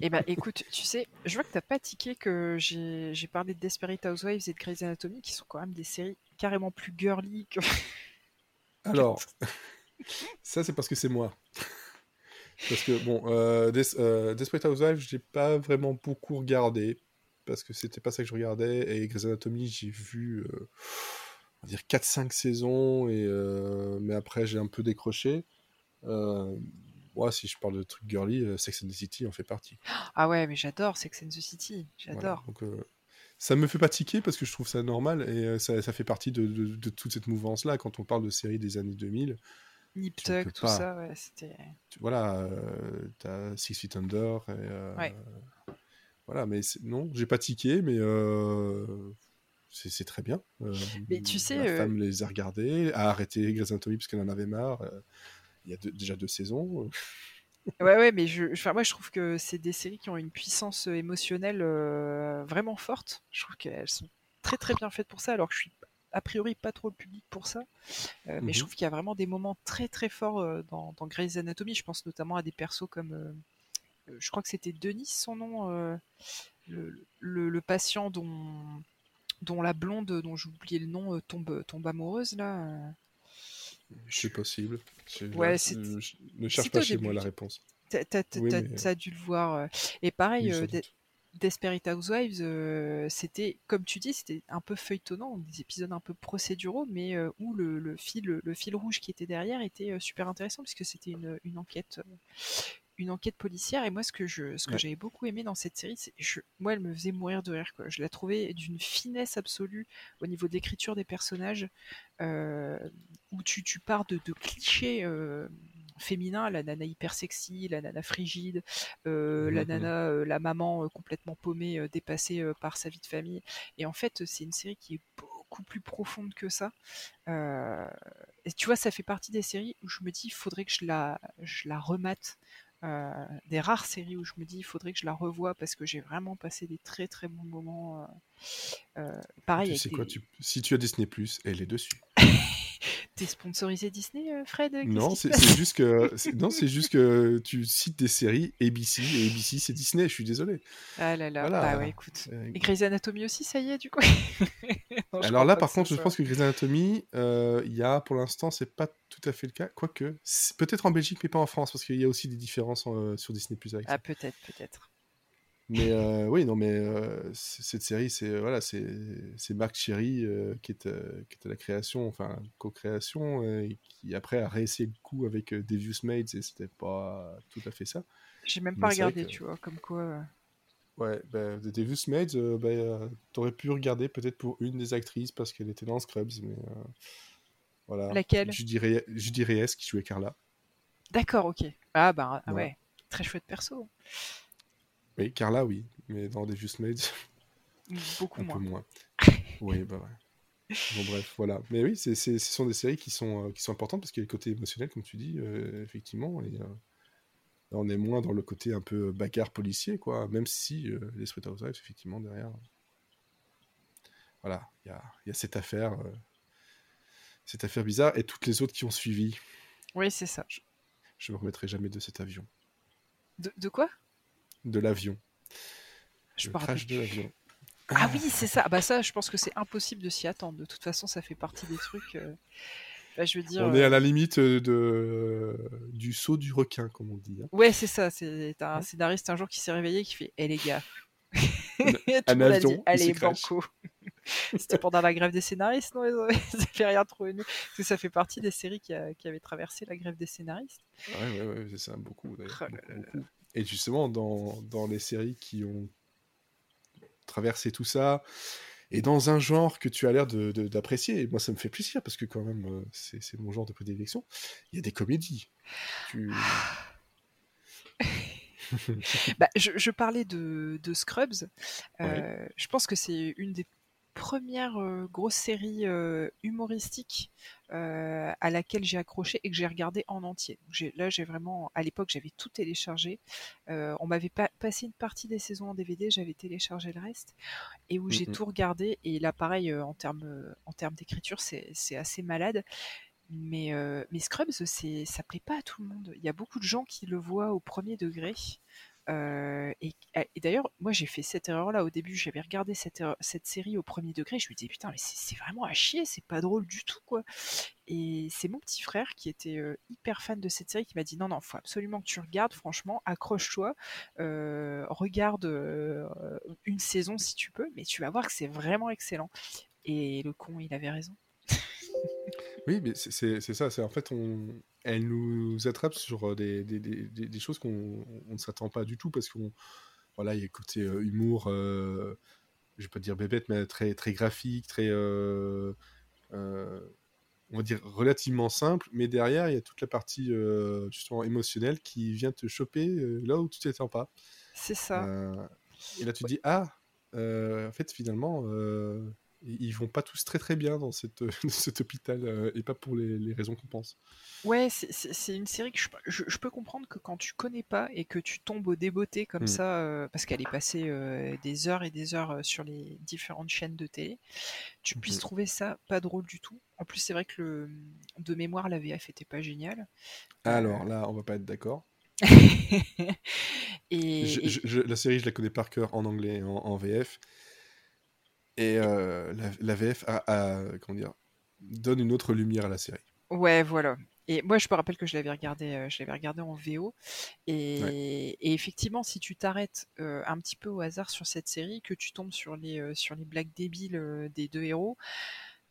Eh ben, *laughs* écoute, tu sais, je vois que t'as pas tiqué que j'ai parlé de Desperate Housewives et de Grey's Anatomy, qui sont quand même des séries carrément plus girly que. *laughs* Alors, *laughs* ça c'est parce que c'est moi. Parce que bon, euh, euh Desperate Housewives, j'ai pas vraiment beaucoup regardé parce que c'était pas ça que je regardais et Grey's Anatomy, j'ai vu. Euh, on va dire 4-5 saisons, et, euh, mais après j'ai un peu décroché. moi, si je parle de trucs girly, Sex and the City en fait partie. Ah ouais, mais j'adore Sex and the City, j'adore. donc, ça me fait pas tiquer parce que je trouve ça normal et ça, ça, fait partie de, de, toute cette mouvance-là quand on parle de séries des années 2000. Nip Tuck, tout ça, ouais, c'était. Voilà, t'as Six Feet Under. Et, ouais. Voilà, mais non, j'ai pas tiqué, mais c'est très bien. mais tu sais. La femme les a regardés, a arrêté Grey's Anatomy parce qu'elle en avait marre. Il y a déjà deux saisons. *laughs* Ouais, ouais, mais je, enfin, moi je trouve que c'est des séries qui ont une puissance émotionnelle euh, vraiment forte. Je trouve qu'elles sont très très bien faites pour ça, alors que je suis a priori pas trop le public pour ça. Euh, mais je mmh trouve qu'il y a vraiment des moments très très forts euh, dans, dans, Grey's Anatomy. Je pense notamment à des persos comme, je crois que c'était Denis son nom, le, le, patient dont, dont la blonde, dont j'ai oublié le nom, tombe, tombe amoureuse là. C'est possible. Ouais, ne cherche pas chez moi la réponse. T'as as, dû le voir. Euh. Et pareil, euh, Desperate Housewives, euh, c'était, comme tu dis, c'était un peu feuilletonnant, des épisodes un peu procéduraux, mais où le, fil, le, fil rouge qui était derrière était super intéressant, puisque c'était une, une, enquête, une enquête policière. Et moi, ce que je, ce que j'avais beaucoup aimé dans cette série, c'est, je, moi, elle me faisait mourir de rire. Quoi. Je la trouvais d'une finesse absolue au niveau de l'écriture des personnages, euh, où tu, tu, pars de, de clichés. Euh, féminins, la nana hyper sexy, la nana frigide, euh, la mmh, nana, la maman complètement paumée, dépassée par sa vie de famille. Et en fait, c'est une série qui est beaucoup plus profonde que ça. et tu vois, ça fait partie des séries où je me dis, il faudrait que je la, je la remate euh, des rares séries où je me dis il faudrait que je la revoie parce que j'ai vraiment passé des très très bons moments. Euh, euh, pareil. Tu sais quoi, si tu as Disney elle est dessus. *laughs* T'es sponsorisé Disney, Fred? Non, c'est juste que *laughs* non, c'est juste que tu cites des séries ABC et ABC c'est Disney. Je suis désolé. Ah là là. Bah ouais, écoute. Et Grey's Anatomy aussi, ça y est, du coup? *laughs* *laughs* Alors là, par contre, je pense que Grey's Anatomy, il y a pour l'instant, c'est pas tout à fait le cas. Quoique, peut-être en Belgique, mais pas en France, parce qu'il y a aussi des différences euh, sur Disney Plus Ah, peut-être, peut-être. Mais euh, *laughs* oui, non, mais euh, cette série, c'est voilà, c'est Marc Cherry qui, est, qui est à la création, enfin co-création, et qui après a réessayé le coup avec Devious Maids et c'était pas tout à fait ça. J'ai même pas regardé, tu vois, comme quoi. Ouais, bah, The Devious Maids, bah, t'aurais pu regarder peut-être pour une des actrices parce qu'elle était dans Scrubs, mais voilà. Laquelle? Judy, Reyes qui jouait Carla. D'accord, ok. Ah bah ah ouais, très chouette perso. Oui, Carla, oui, mais dans des Just Made, *laughs* beaucoup un moins. Peu moins. *laughs* oui, bah ouais. Bon bref, voilà. Mais oui, c'est, ce sont des séries qui sont, euh, qui sont importantes parce qu'il y a le côté émotionnel, comme tu dis, euh, effectivement. Et, euh, on est moins dans le côté un peu bagarre policier, quoi. Même si les Street Housewives, effectivement, derrière. Voilà, il y a, y a, cette affaire cette affaire bizarre et toutes les autres qui ont suivi. Oui, c'est ça. Je, ne me remettrai jamais de cet avion. De, quoi? De l'avion. Je le crash de l'avion. Ah oui, c'est ça. Bah ça, je pense que c'est impossible de s'y attendre. De toute façon, ça fait partie des trucs. Euh, bah, je veux dire. On est à euh, la limite de du saut du requin, comme on dit. Hein. Ouais, c'est ça. C'est un scénariste un jour qui s'est réveillé qui fait "Eh les gars." *laughs* *laughs* un avion. Allez, banco. *laughs* C'était pendant la grève des scénaristes, non Ça fait rien trop Parce que ça fait partie des séries qui, avaient traversé la grève des scénaristes. Ouais, ouais, ouais, c'est ça, beaucoup, oh Et justement, dans, dans les séries qui ont traversé tout ça, et dans un genre que tu as l'air d'apprécier, de, et moi ça me fait plaisir parce que quand même euh, c'est mon genre de prédilection, il y a des comédies. Tu... *laughs* bah, je, parlais de, de Scrubs. Euh, je pense que c'est une des première euh, grosse série euh, humoristique euh, à laquelle j'ai accroché et que j'ai regardé en entier. là, j'ai vraiment, à l'époque, j'avais tout téléchargé. on m'avait pas passé une partie des saisons en DVD, j'avais téléchargé le reste et où j'ai mmh tout regardé. Et là, pareil, en termes en termes d'écriture, c'est assez malade. Mais, mais Scrubs, ça plaît pas à tout le monde. Il y a beaucoup de gens qui le voient au premier degré. Euh, et, d'ailleurs, moi j'ai fait cette erreur-là au début. J'avais regardé cette, cette, série au premier degré. Je me disais putain, mais c'est vraiment à chier, c'est pas drôle du tout quoi. Et c'est mon petit frère qui était euh, hyper fan de cette série qui m'a dit non non, faut absolument que tu regardes. Franchement, accroche-toi, euh, regarde une saison si tu peux, mais tu vas voir que c'est vraiment excellent. Et le con, il avait raison. *laughs* oui, mais c'est ça. C'est en fait, on, elle nous attrape sur des, des, des, des choses qu'on ne s'attend pas du tout parce qu'on voilà, il y a côté humour, je vais pas dire bébête, mais très très graphique, très on va dire relativement simple, mais derrière il y a toute la partie justement émotionnelle qui vient te choper là où tu t'attends pas. C'est ça. et là tu te dis ah, en fait finalement ils vont pas tous très très bien dans, cette, *laughs* cet hôpital euh, et pas pour les, raisons qu'on pense. Ouais, c'est une série que je, je, peux comprendre que quand tu connais pas et que tu tombes au débeauté comme mmh. ça, euh, parce qu'elle est passée euh, des heures et des heures sur les différentes chaînes de télé, tu puisses mmh. trouver ça pas drôle du tout. En plus, c'est vrai que le, de mémoire, la VF était pas géniale. Alors là, on va pas être d'accord. *laughs* et, la série, je la connais par cœur en anglais et en VF. Et euh, la, VF a, comment dire, donne une autre lumière à la série. Ouais, voilà. Et moi, je me rappelle que je l'avais regardé, euh, je l'avais regardé en VO. Et, effectivement, si tu t'arrêtes euh, un petit peu au hasard sur cette série, que tu tombes sur les, sur les blagues débiles des deux héros,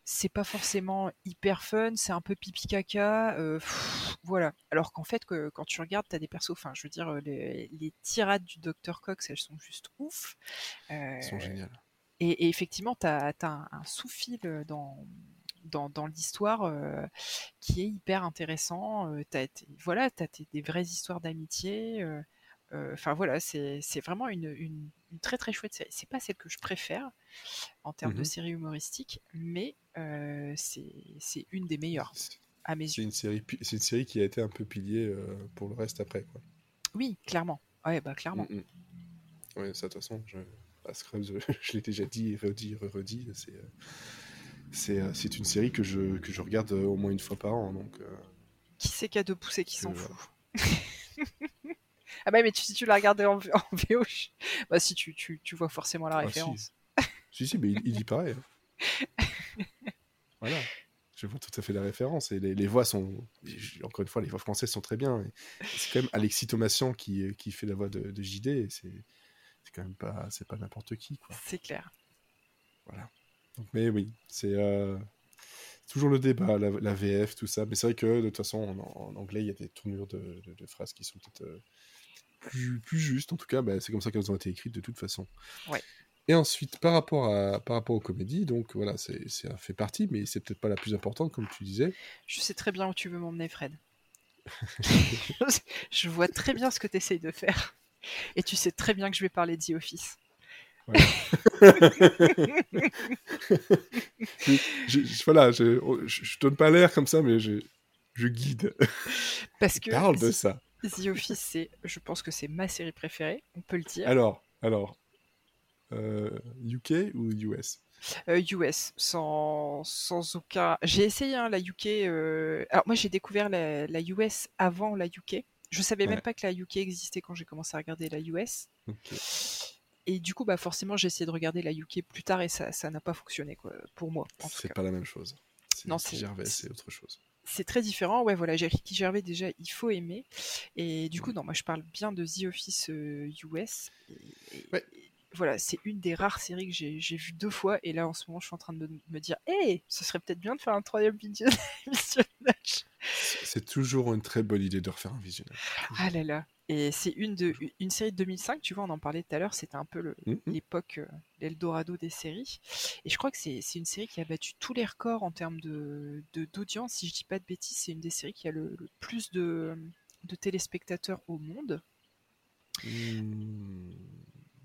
c'est pas forcément hyper fun, c'est un peu pipi caca, voilà. Alors qu'en fait, que, quand tu regardes, t'as des persos, enfin, je veux dire, les, les tirades du Dr Cox, elles sont juste ouf. elles sont géniales. Et, effectivement, tu as, un, sous-fil dans, dans, l'histoire qui est hyper intéressant. tu as, voilà, as des vraies histoires d'amitié. Enfin voilà, c'est vraiment une, une, très très chouette série. C'est pas celle que je préfère en termes de mmh série humoristique, mais c'est une des meilleures à mes yeux. C'est une, série, une série qui a été un peu pilier pour le reste après. Quoi. Oui, clairement. Ouais, bah clairement. Mmh ouais, ça de toute façon, je, Scrubs, *laughs* je l'ai déjà dit redit, redit. C'est, euh, c'est, euh, c'est une série que je, que je regarde euh, au moins une fois par an. Donc, Qui c'est qui a deux pouces et qui s'en fout *laughs* Ah bah mais tu, si tu l'as regardé en, *laughs* en VO, bah si tu, tu, tu, vois forcément la ah, référence. Si. si, mais il, dit pareil. Hein. voilà je vois tout à fait la référence. Et les, les, voix sont, encore une fois, les voix françaises sont très bien. C'est quand même Alexis Thomasian qui, qui fait la voix de, de JD. C'est, c'est quand même pas, c'est pas n'importe qui. C'est clair. Voilà. mais oui, c'est euh, toujours le débat, la, VF, tout ça. Mais c'est vrai que de toute façon, en, anglais, il y a des tournures de, phrases qui sont peut-être euh, plus, plus, justes. En tout cas, bah, c'est comme ça qu'elles ont été écrites de toute façon. Ouais. Et ensuite, par rapport, à, par rapport aux comédies, donc voilà, c'est, c'est fait partie, mais c'est peut-être pas la plus importante, comme tu disais. Je sais très bien où tu veux m'emmener, Fred. *laughs* je vois très bien ce que tu essayes de faire. Et tu sais très bien que je vais parler d'E *laughs* Office. je, voilà, je, je, donne pas l'air comme ça, mais je, je guide. Parce que parle de ça. The Office, c'est, je pense que c'est ma série préférée, on peut le dire. Alors, alors, UK euh, ou US US, euh, sans, sans aucun. J'ai essayé hein, la UK. Euh, alors moi, j'ai découvert la, la, US avant la UK. Je savais même pas que la UK existait quand j'ai commencé à regarder la US. Et du coup, bah forcément, j'ai essayé de regarder la UK plus tard et ça, ça n'a pas fonctionné quoi, pour moi. C'est pas la même chose. Non, c'est Gervais, c'est autre chose. C'est très différent. Ouais, voilà, Ricky Gervais déjà, il faut aimer. Et du coup, non, moi je parle bien de The Office US. Euh, ouais voilà, c'est une des rares séries que j'ai vues deux fois. Et là, en ce moment, je suis en train de me dire, hé, ce serait peut-être bien de faire un troisième visionnage. *laughs* C'est toujours une très bonne idée de refaire un visionnage. Ah là là. Et c'est une, de, une série de 2005, tu vois, on en parlait tout à l'heure, c'était un peu mm-hmm. l'époque, euh, l'Eldorado des séries. Et je crois que c'est une série qui a battu tous les records en termes d'audience. De, d'audience si je dis pas de bêtises, c'est une des séries qui a le, plus de, de téléspectateurs au monde. Hmm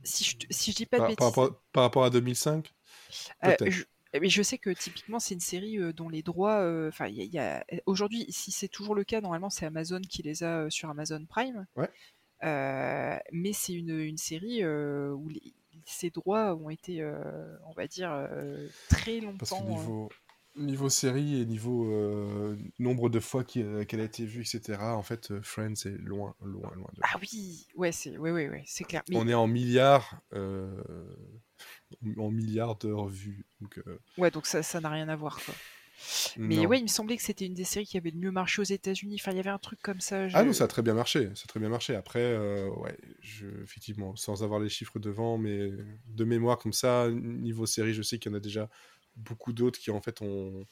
si je, si je dis pas de par, bêtises. Par rapport, à 2005 euh, je, mais je sais que typiquement c'est une série euh, dont les droits, euh, enfin il y a, aujourd'hui si c'est toujours le cas normalement c'est Amazon qui les a sur Amazon Prime. Ouais. mais c'est une, une, série où ces droits ont été, on va dire, très longtemps. Parce que niveau, Niveau série et niveau euh, nombre de fois euh, qu'elle a été vue, etc., en fait, euh, Friends est loin, loin, loin de. Ah oui, ouais, c'est ouais, ouais, ouais, c'est clair. On est en milliards, en milliards d'heures vues. Donc, Ouais, donc ça, ça n'a rien à voir, quoi. Mais ouais, il me semblait que c'était une des séries qui avait le mieux marché aux États-Unis. Enfin, il y avait un truc comme ça. Ah non, ça a très bien marché. Ça a très bien marché. Après, ouais, je, effectivement, sans avoir les chiffres devant, mais de mémoire comme ça, niveau série, je sais qu'il y en a déjà beaucoup d'autres qui en fait ont,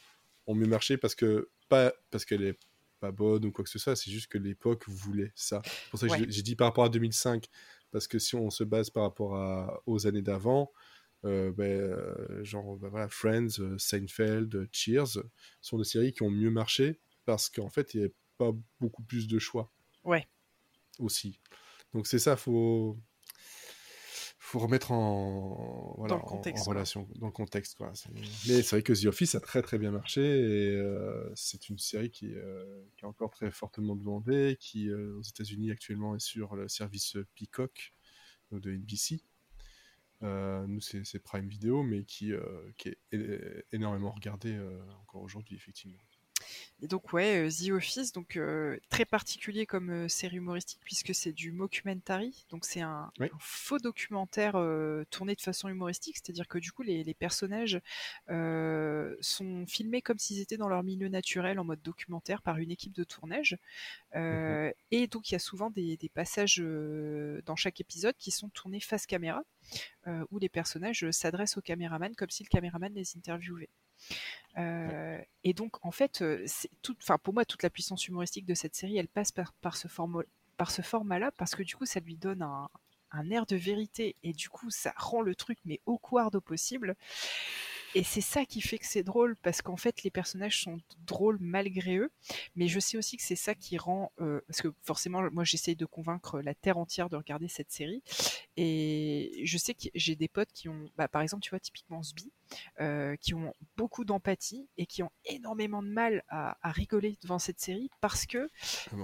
ont mieux marché parce que pas parce qu'elle est pas bonne ou quoi que ce soit, c'est juste que l'époque voulait ça. C'est pour ça que j'ai dit par rapport à 2005, parce que si on se base par rapport à, aux années d'avant, euh, ben, euh, genre ben voilà, Friends, euh, Seinfeld, Cheers sont des séries qui ont mieux marché parce qu'en fait il n'y avait pas beaucoup plus de choix. Ouais. Aussi. Donc c'est ça, faut faut remettre en, voilà, dans le contexte, en, relation, dans le contexte. Quoi. Mais c'est vrai que The Office a très très bien marché et c'est une série qui, qui, est encore très fortement demandée, qui aux États-Unis actuellement est sur le service Peacock de NBC. Euh, nous, c'est Prime Video, mais qui, euh, qui est énormément regardé euh, encore aujourd'hui, effectivement. Et donc ouais, euh, The Office, donc euh, très particulier comme euh, série humoristique puisque c'est du mockumentary, donc c'est un, faux documentaire tourné de façon humoristique, c'est-à-dire que du coup les, personnages sont filmés comme s'ils étaient dans leur milieu naturel en mode documentaire par une équipe de tournage. Mmh et donc il y a souvent des, des passages dans chaque épisode qui sont tournés face caméra, où les personnages s'adressent au caméraman comme si le caméraman les interviewait. Euh, et donc, en fait, euh, tout, pour moi, toute la puissance humoristique de cette série, elle passe par, ce, format-là, parce que du coup, ça lui donne un, un, air de vérité, et du coup, ça rend le truc, mais awkward au possible. Et c'est ça qui fait que c'est drôle, parce qu'en fait, les personnages sont drôles malgré eux. Mais je sais aussi que c'est ça qui rend. Euh, parce que forcément, moi, j'essaye de convaincre la Terre entière de regarder cette série. Et je sais que j'ai des potes qui ont. Bah, par exemple, tu vois, typiquement Sbi, euh, qui ont beaucoup d'empathie et qui ont énormément de mal à, rigoler devant cette série parce que. Ah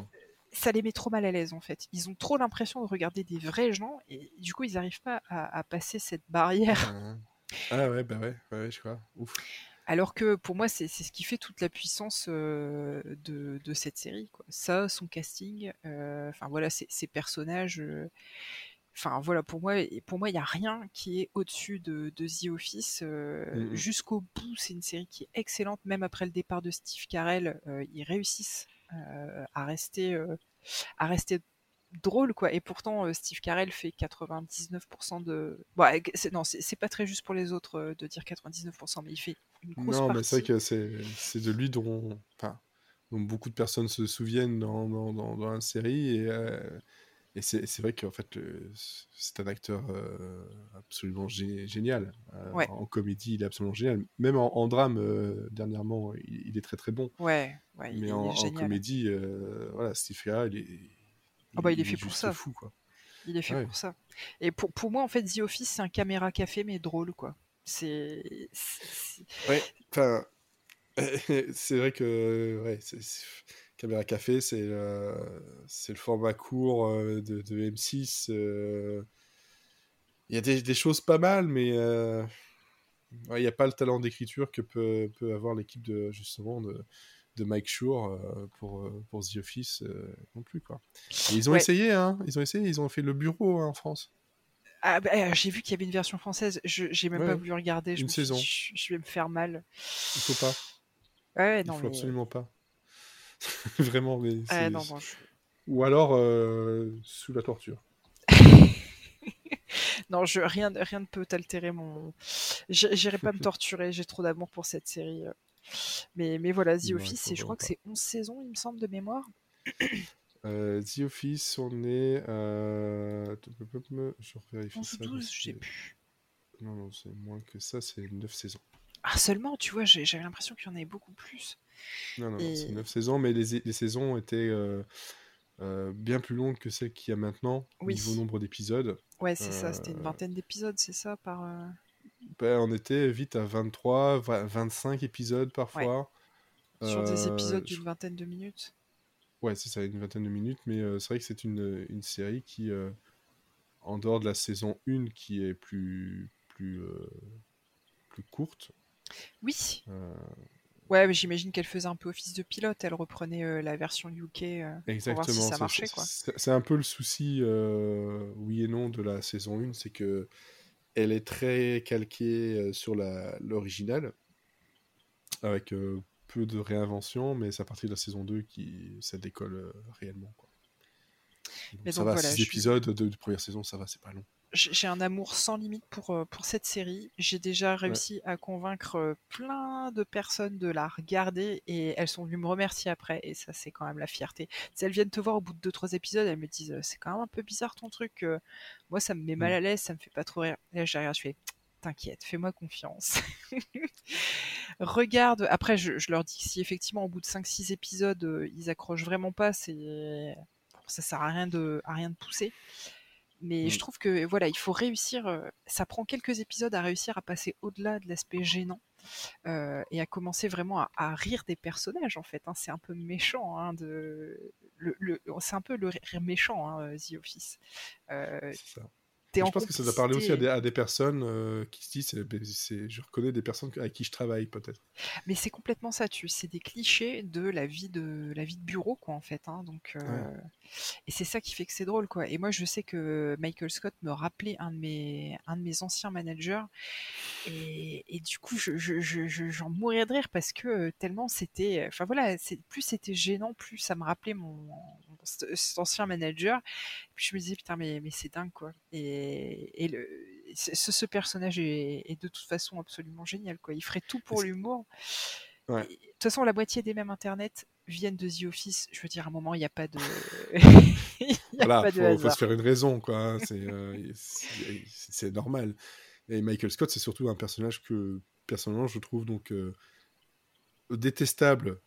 ça les met trop mal à l'aise en fait. Ils ont trop l'impression de regarder des vrais gens et du coup ils n'arrivent pas à, passer cette barrière. Ah, ah ouais, bah ouais, ouais, je crois. Ouf. Alors que pour moi, c'est ce qui fait toute la puissance euh, de, de, cette série. Quoi. Ça, son casting, euh, enfin voilà, ces personnages. Euh, enfin voilà, pour moi, pour moi, il n'y a rien qui est au-dessus de, de, The Office. Mmh jusqu'au bout, c'est une série qui est excellente. Même après le départ de Steve Carell, ils réussissent à rester, à rester drôle quoi. Et pourtant euh, Steve Carell fait 99% de bon, c'est, non c'est, pas très juste pour les autres euh, de dire 99% mais il fait une grosse non mais c'est vrai que c'est, de lui dont enfin dont beaucoup de personnes se souviennent dans, dans, dans, la série et, euh, et c'est, c'est vrai qu'en fait c'est un acteur absolument génial. En, comédie il est absolument génial. Même en, drame dernièrement il, est très très bon. Ouais, ouais mais en, en, comédie voilà Steve Carell il est ah bah il est fait pour ça. Fou, quoi. Il est fait pour ça. Et pour, pour moi, en fait, The Office, c'est un caméra café, mais drôle, quoi. C'est. Ouais, enfin. *laughs* c'est vrai que. Ouais, Caméra café, c'est c'est le format court euh, de, de M6. Euh. Il y a des, des, choses pas mal, mais il n'y a pas le talent d'écriture que peut, peut avoir l'équipe de justement de, de Mike Shore euh, pour, euh, pour The Office euh, non plus. Quoi. ils ont essayé, hein, ils ont essayé, ils ont fait le bureau hein, en France. Ah, bah, j'ai vu qu'il y avait une version française, je j'ai même pas voulu regarder. Une saison. je, vais me faire mal. Il faut pas. Ouais, non, Il faut absolument pas. *laughs* Vraiment, mais. Ou alors sous la torture. *laughs* non, je, rien, rien ne peut altérer mon. J'irai pas me torturer, j'ai trop d'amour pour cette série. Mais, mais voilà, The Office, je crois que c'est 11 saisons, il me semble, de mémoire. Euh, The Office, on est. Euh... Je vérifie 11 ça. 12, je sais plus. Non, non, c'est moins que ça, c'est 9 saisons. Ah, seulement, tu vois, j'avais l'impression qu'il y en avait beaucoup plus. Non, non, c'est 9 saisons, mais les, les saisons étaient euh, euh, bien plus longues que celles qu'il y a maintenant, au niveau nombre d'épisodes. Ouais, c'est ça, c'était une euh, vingtaine d'épisodes, c'est ça, par. Ben, on était vite à 23, 25 épisodes parfois. Sur des épisodes d'une vingtaine de minutes. Ouais, c'est ça, une vingtaine de minutes, mais c'est vrai que c'est une, une, série qui, en dehors de la saison 1, qui est plus, plus, plus courte. Oui. Ouais, mais j'imagine qu'elle faisait un peu office de pilote, elle reprenait la version UK Exactement, pour voir si ça marchait. C'est un peu le souci, oui et non, de la saison 1, c'est que elle est très calquée euh, sur l'original, avec euh, peu de réinvention, mais c'est à partir de la saison 2 qui ça décolle euh, réellement. Quoi. ça va, 6 épisodes de, première saison, ça va, c'est pas long. J'ai un amour sans limite pour, euh, pour cette série. J'ai déjà réussi à convaincre euh, plein de personnes de la regarder et elles sont venues me remercier après. Et ça, c'est quand même la fierté. Si elles viennent te voir au bout de 2-3 épisodes, elles me disent c'est quand même un peu bizarre ton truc. moi, ça me met mal mm. à l'aise, ça me fait pas trop rire. Et là, je regarde, je fais t'inquiète, fais-moi confiance. *laughs* Regarde, après, je, leur dis que si effectivement, au bout de 5-6 épisodes, ils accrochent vraiment pas, c'est ça sert à rien de, à rien de pousser. Mais je mmh. trouve que voilà, il faut réussir. Euh, ça prend quelques épisodes à réussir à passer au-delà de l'aspect gênant euh, et à commencer vraiment à, rire des personnages en fait. Hein. C'est un peu méchant hein, de le, c'est un peu le rire méchant hein, The Office. Euh, ça je pense que ça doit parler aussi à des, personnes euh, qui se disent ben, je reconnais des personnes avec qui je travaille peut-être. Mais c'est complètement ça, tu c'est des clichés de la vie de la vie de bureau quoi en fait. Hein, donc euh, et c'est ça qui fait que c'est drôle quoi. Et moi je sais que Michael Scott me rappelait un de mes un de mes anciens managers et, du coup je, j'en mourrais de rire parce que tellement c'était enfin voilà c'est plus c'était gênant plus ça me rappelait mon, cet ancien manager. puis je me disais, putain, mais, mais c'est dingue, quoi. Et, et le, ce, ce, personnage est, est, de toute façon absolument génial, quoi. Il ferait tout pour l'humour. De toute façon, la moitié des mêmes internet viennent de The Office. Je veux dire, à un moment, il n'y a pas de. *laughs* *laughs* il voilà, faut, faut, se faire une raison, quoi. Hein. Euh, c'est normal. Et Michael Scott, c'est surtout un personnage que, personnellement, je trouve donc euh, détestable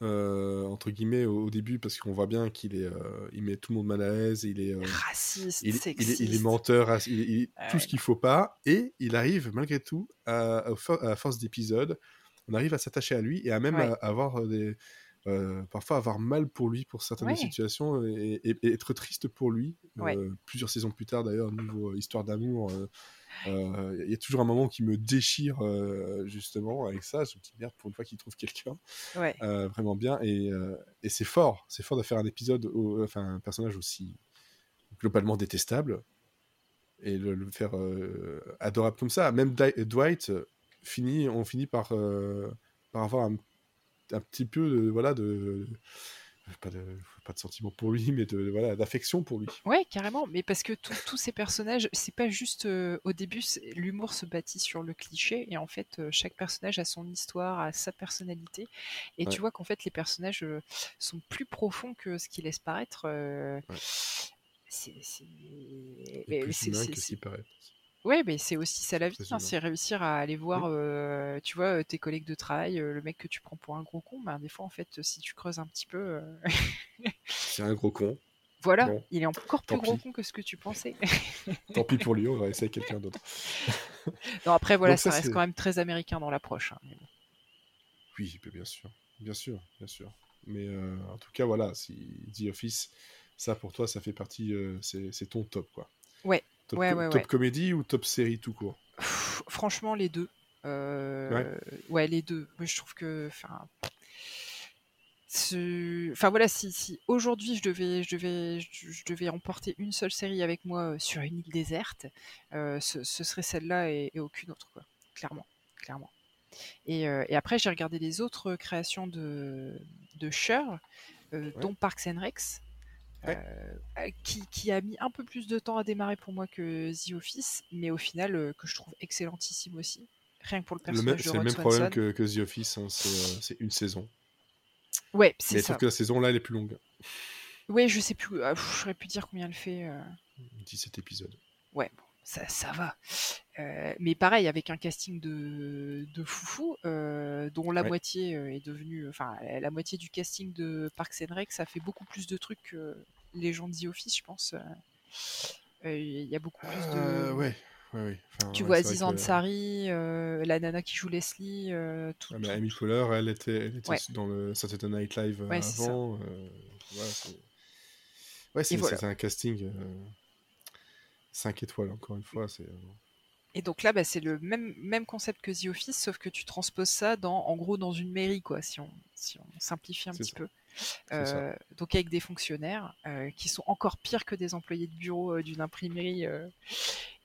euh, entre guillemets au, début parce qu'on voit bien qu'il est euh, il met tout le monde mal à l'aise il est euh, raciste il, sexiste. Il, est, menteur il, tout ce qu'il faut pas et il arrive malgré tout à, à force d'épisodes on arrive à s'attacher à lui et à même avoir des parfois avoir mal pour lui pour certaines situations et, être triste pour lui plusieurs saisons plus tard d'ailleurs niveau histoire d'amour il y a toujours un moment qui me déchire euh, justement avec ça. Je me dis merde pour une fois qu'il trouve quelqu'un euh, vraiment bien et, et c'est fort, c'est fort de faire un épisode, enfin un personnage aussi globalement détestable et le, faire adorable comme ça. Même Dwight finit, on finit par par avoir un, un petit peu de, voilà de pas de, pas de sentiment pour lui, mais de voilà d'affection pour lui. Ouais, carrément. Mais parce que tous ces personnages, c'est pas juste euh, au début, l'humour se bâtit sur le cliché, et en fait, euh, chaque personnage a son histoire, a sa personnalité, et tu vois qu'en fait, les personnages euh, sont plus profonds que ce qu'ils laissent paraître. C'est plus humain que ce paraît. Ouais, mais c'est aussi ça la vie, hein, c'est réussir à aller voir, euh, tu vois, tes collègues de travail, euh, le mec que tu prends pour un gros con, ben, des fois, en fait, si tu creuses un petit peu. Euh, *laughs* c'est un gros con. Voilà, il est encore plus gros con que ce que tu pensais. *laughs* Tant pis pour lui, on va essayer quelqu'un d'autre. *laughs* non, après, voilà, ça, reste quand même très américain dans l'approche. Hein, oui, bien sûr, bien sûr, bien sûr. Mais en tout cas, voilà, si The Office, ça pour toi, ça fait partie, c'est ton top, quoi. Ouais, Top, ouais, top comédie ou top série tout court Franchement, les deux. Euh, ouais. les deux. je trouve que. Enfin, enfin voilà, si, si aujourd'hui je devais, je, devais, je, devais emporter une seule série avec moi euh, sur une île déserte, euh, ce, serait celle-là et, aucune autre, quoi. Clairement. clairement. Et, et après, j'ai regardé les autres créations de, de Cher, dont Parks and Rex. Euh, qui, qui, a mis un peu plus de temps à démarrer pour moi que The Office, mais au final euh, que je trouve excellentissime aussi. Rien que pour le personnage C'est le même problème que, que, The Office, hein, euh, c'est une saison. Ouais, c'est ça. Sauf que la saison là, elle est plus longue. Ouais, je sais plus, je saurais plus dire combien elle fait. 17 épisodes. Ouais, bon, ça, ça va. mais pareil, avec un casting de, de foufou, dont la moitié est devenue. Enfin, la moitié du casting de Parks and Rec, ça fait beaucoup plus de trucs que les gens de The Office, je pense. Il y a beaucoup plus de. Euh, ouais. Ouais, tu vois Aziz Ansari, la nana qui joue Leslie, tout, ah, Amy elle était, elle était dans le Saturday Night Live avant. ouais, c'est un casting 5 étoiles, encore une fois. c'est... Euh, et donc là, bah, c'est le même, même concept que The Office, sauf que tu transposes ça dans, en gros dans une mairie, quoi, si on, si on simplifie un petit peu. Euh, donc avec des fonctionnaires euh, qui sont encore pires que des employés de bureau d'une imprimerie.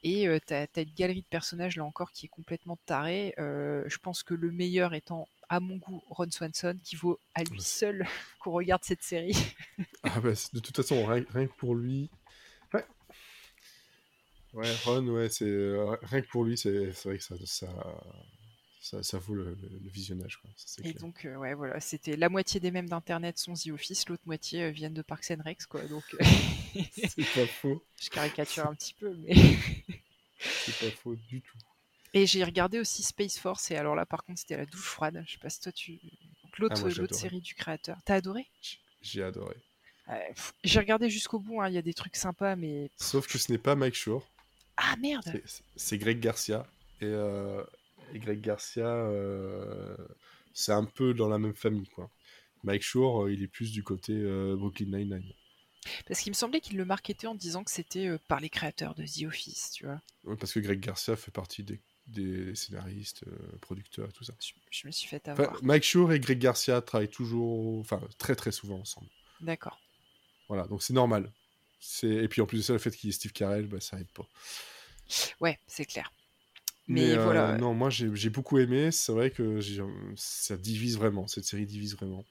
et tu as, une galerie de personnages là encore qui est complètement tarée. je pense que le meilleur étant à mon goût Ron Swanson, qui vaut à lui seul *laughs* qu'on regarde cette série. ah bah, de toute façon, rien, rien que pour lui, Ouais, Ron, ouais, c'est rien que pour lui, c'est vrai que ça, ça, ça, ça vaut le, visionnage. Quoi. et donc, ouais, voilà, c'était la moitié des mêmes d'Internet sont The Office, l'autre moitié viennent de Parks and Rex, quoi. Donc, *laughs* c'est pas faux. *laughs* Je caricature un petit peu, mais. *laughs* c'est pas faux du tout. Et j'ai regardé aussi Space Force, et alors là, par contre, c'était la douche froide. Je sais pas si toi, tu. L'autre ah, série du créateur. T'as adoré? J'ai adoré. j'ai regardé jusqu'au bout, hein, il y a des trucs sympas, mais. Sauf que ce n'est pas Mike Shore. Ah merde C'est Greg Garcia. Et, euh, Greg Garcia, euh, c'est un peu dans la même famille, quoi. Mike Shore, euh, il est plus du côté Brooklyn Nine-Nine. Parce qu'il me semblait qu'il le marketait en disant que c'était par les créateurs de The Office, tu vois. parce que Greg Garcia fait partie des des scénaristes, producteurs et tout ça. Je, me suis fait avoir. Mike Schur et Greg Garcia travaillent toujours, enfin très très souvent ensemble. D'accord. Voilà, donc c'est normal. Et puis en plus de ça, le fait qu'il y ait Steve Carell, bah, ça aide pas. Ouais, c'est clair. Mais, euh, voilà. Non, moi j'ai beaucoup aimé. C'est vrai que ça divise vraiment. Cette série divise vraiment.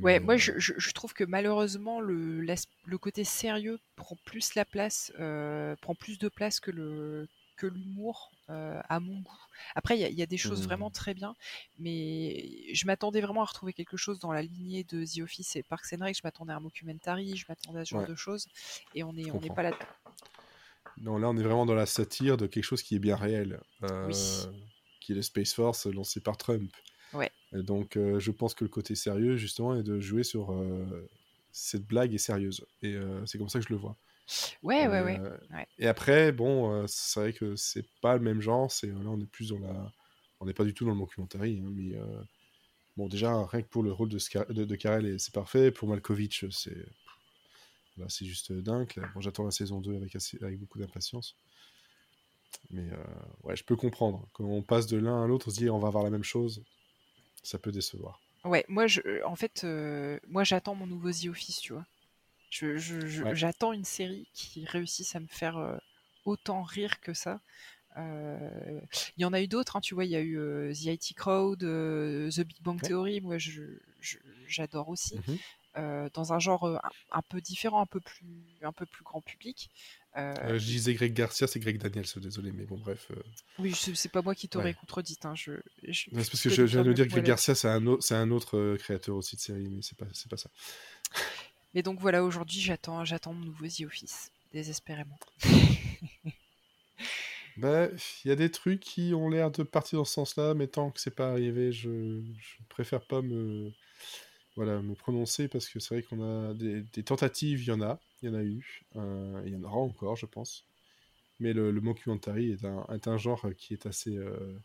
Ouais, moi je, je, trouve que malheureusement le, le côté sérieux prend plus la place, euh, prend plus de place que le, que l'humour euh, à mon goût. Après, il y, a des choses vraiment mmh. très bien, mais je m'attendais vraiment à retrouver quelque chose dans la lignée de The Office et Parks and Rec. Je m'attendais à un documentary, je m'attendais à ce genre de choses, et on n'est on pas là. Non, là, on est vraiment dans la satire de quelque chose qui est bien réel, euh, qui est le Space Force lancé par Trump. Ouais. donc, euh, je pense que le côté sérieux, justement, est de jouer sur cette blague est sérieuse, et c'est comme ça que je le vois. Ouais, ouais, ouais, Et après, bon, c'est vrai que c'est pas le même genre. C'est là, on est plus dans la, on n'est pas du tout dans le documentary, hein, mais bon, déjà rien que pour le rôle de, de, de Karel, c'est parfait. Pour Malkovich, c'est, là, c'est juste dingue. Bon, j'attends la saison 2 avec, avec beaucoup d'impatience. Mais ouais, je peux comprendre. Quand on passe de l'un à l'autre, on se dit on va avoir la même chose, ça peut décevoir. Ouais, moi, je, en fait, moi, j'attends mon nouveau The Office, tu vois. J'attends une série qui réussisse à me faire euh, autant rire que ça. Euh, il y en a eu d'autres, hein, tu vois, il y a eu euh, The IT Crowd, The Big Bang Theory, moi j'adore aussi. Mmh dans un genre un, peu différent, un peu plus, un peu plus grand public. je disais Greg Garcia, c'est Greg Daniels, désolé, mais bon, bref. Oui, c'est pas moi qui t'aurais contredit. Hein, je, c'est parce que je, viens de dire que Greg Garcia, c'est un, un, autre créateur aussi de série, mais c'est pas, pas ça. Mais donc voilà, aujourd'hui, j'attends, j'attends mon nouveau The Office, désespérément. *laughs* bah, il y a des trucs qui ont l'air de partir dans ce sens-là, mais tant que c'est pas arrivé, je, je, préfère pas me, voilà, me prononcer parce que c'est vrai qu'on a des, tentatives, il y en a, il y en a eu, euh, il y en aura encore, je pense. Mais le, le mockumentary est un, est un genre qui est assez, euh,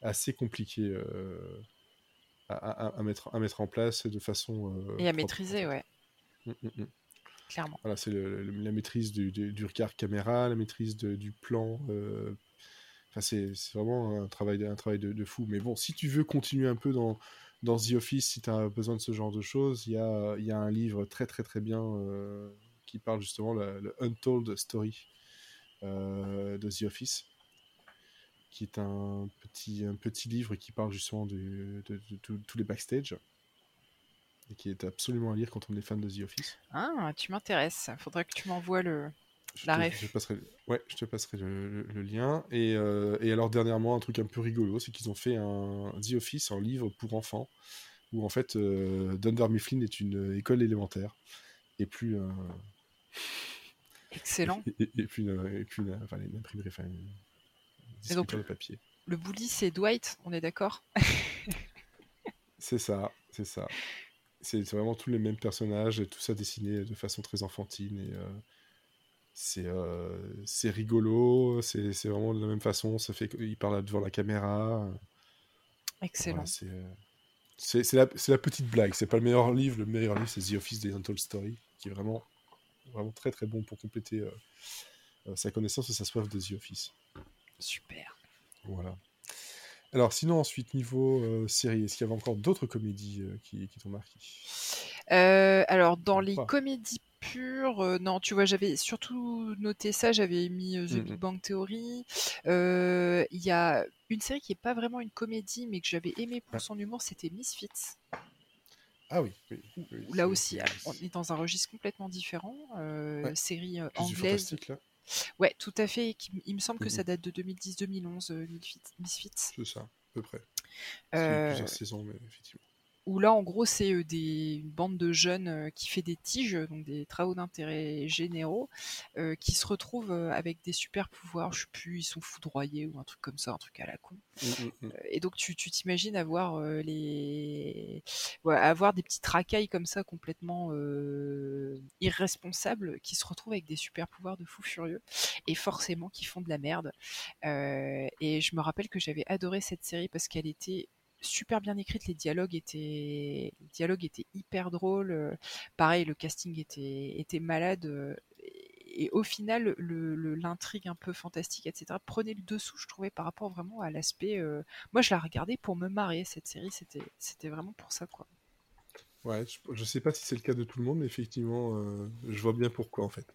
assez compliqué. Euh, à, à, mettre, à mettre en place de façon. Et à maîtriser, ouais. Mm, mm, mm. Clairement. Voilà, c'est la maîtrise du, du, regard caméra, la maîtrise du plan. Euh, enfin, c'est vraiment un travail, un travail de, fou. Mais bon, si tu veux continuer un peu dans, dans The Office, si tu as besoin de ce genre de choses, il y a, y a, un livre très très très bien euh, qui parle justement le, Untold Story euh, de The Office qui est un petit, un petit livre qui parle justement de, de, de tous les backstage et qui est absolument à lire quand on est fan de The Office. Ah, tu m'intéresses. Faudrait que tu m'envoies le. la ref. Je passerai, ouais, je te passerai le, lien. Et, euh, et, alors, dernièrement, un truc un peu rigolo, c'est qu'ils ont fait un The Office en livre pour enfants, où en fait, euh, Dunder Mifflin est une école élémentaire, et plus. Euh, Excellent. Et, puis, une, une, enfin, une imprimerie, enfin, une donc, de papier. Le bully, c'est Dwight, on est d'accord? C'est ça, c'est ça c'est vraiment tous les mêmes personnages, et tout ça dessiné de façon très enfantine. Et euh, c'est euh, rigolo, c'est vraiment de la même façon. Ça fait qu'il parle devant la caméra. Excellent. Euh, c'est la, la, petite blague. C'est pas le meilleur livre. Le meilleur livre, c'est The Office des Untold Story, qui est vraiment, vraiment très très bon pour compléter sa connaissance et sa soif de The Office. Super. Voilà. Alors, sinon, ensuite, niveau euh, série, est-ce qu'il y avait encore d'autres comédies euh, qui, t'ont marqué? Euh, Alors, dans les comédies pures, non, tu vois, j'avais surtout noté ça, j'avais mis The mmh Big Bang Theory. Il y a une série qui n'est pas vraiment une comédie, mais que j'avais aimé pour ah. son humour, c'était Misfits. Ah oui, là aussi, on est dans un registre complètement différent. Série anglaise. Ouais, tout à fait. Il me semble que Mhm. ça date de 2010-2011, euh, Misfits. C'est ça, à peu près. Euh, plusieurs saisons, mais effectivement. Où là, en gros, c'est euh, des, une bande de jeunes euh, qui fait des tiges, donc des travaux d'intérêt généraux, euh, qui se retrouvent avec des super pouvoirs. Je sais plus, ils sont foudroyés ou un truc comme ça, un truc à la con. Mm, mm, mm. Et donc, tu tu t'imagines avoir les, ouais, avoir des petites racailles comme ça complètement irresponsables qui se retrouvent avec des super pouvoirs de fous furieux et forcément qui font de la merde. Et je me rappelle que j'avais adoré cette série parce qu'elle était super bien écrite, les dialogues étaient, les dialogues étaient hyper drôles. euh, pareil, le casting était, était malade. euh, et au final, le- le- l'intrigue un peu fantastique, etc., prenait le dessous, je trouvais, par rapport vraiment à l'aspect. euh, Moi, je la regardais pour me marier, cette série, c'était vraiment pour ça, quoi. Ouais, je, je sais pas si c'est le cas de tout le monde, mais effectivement, euh, je vois bien pourquoi en fait.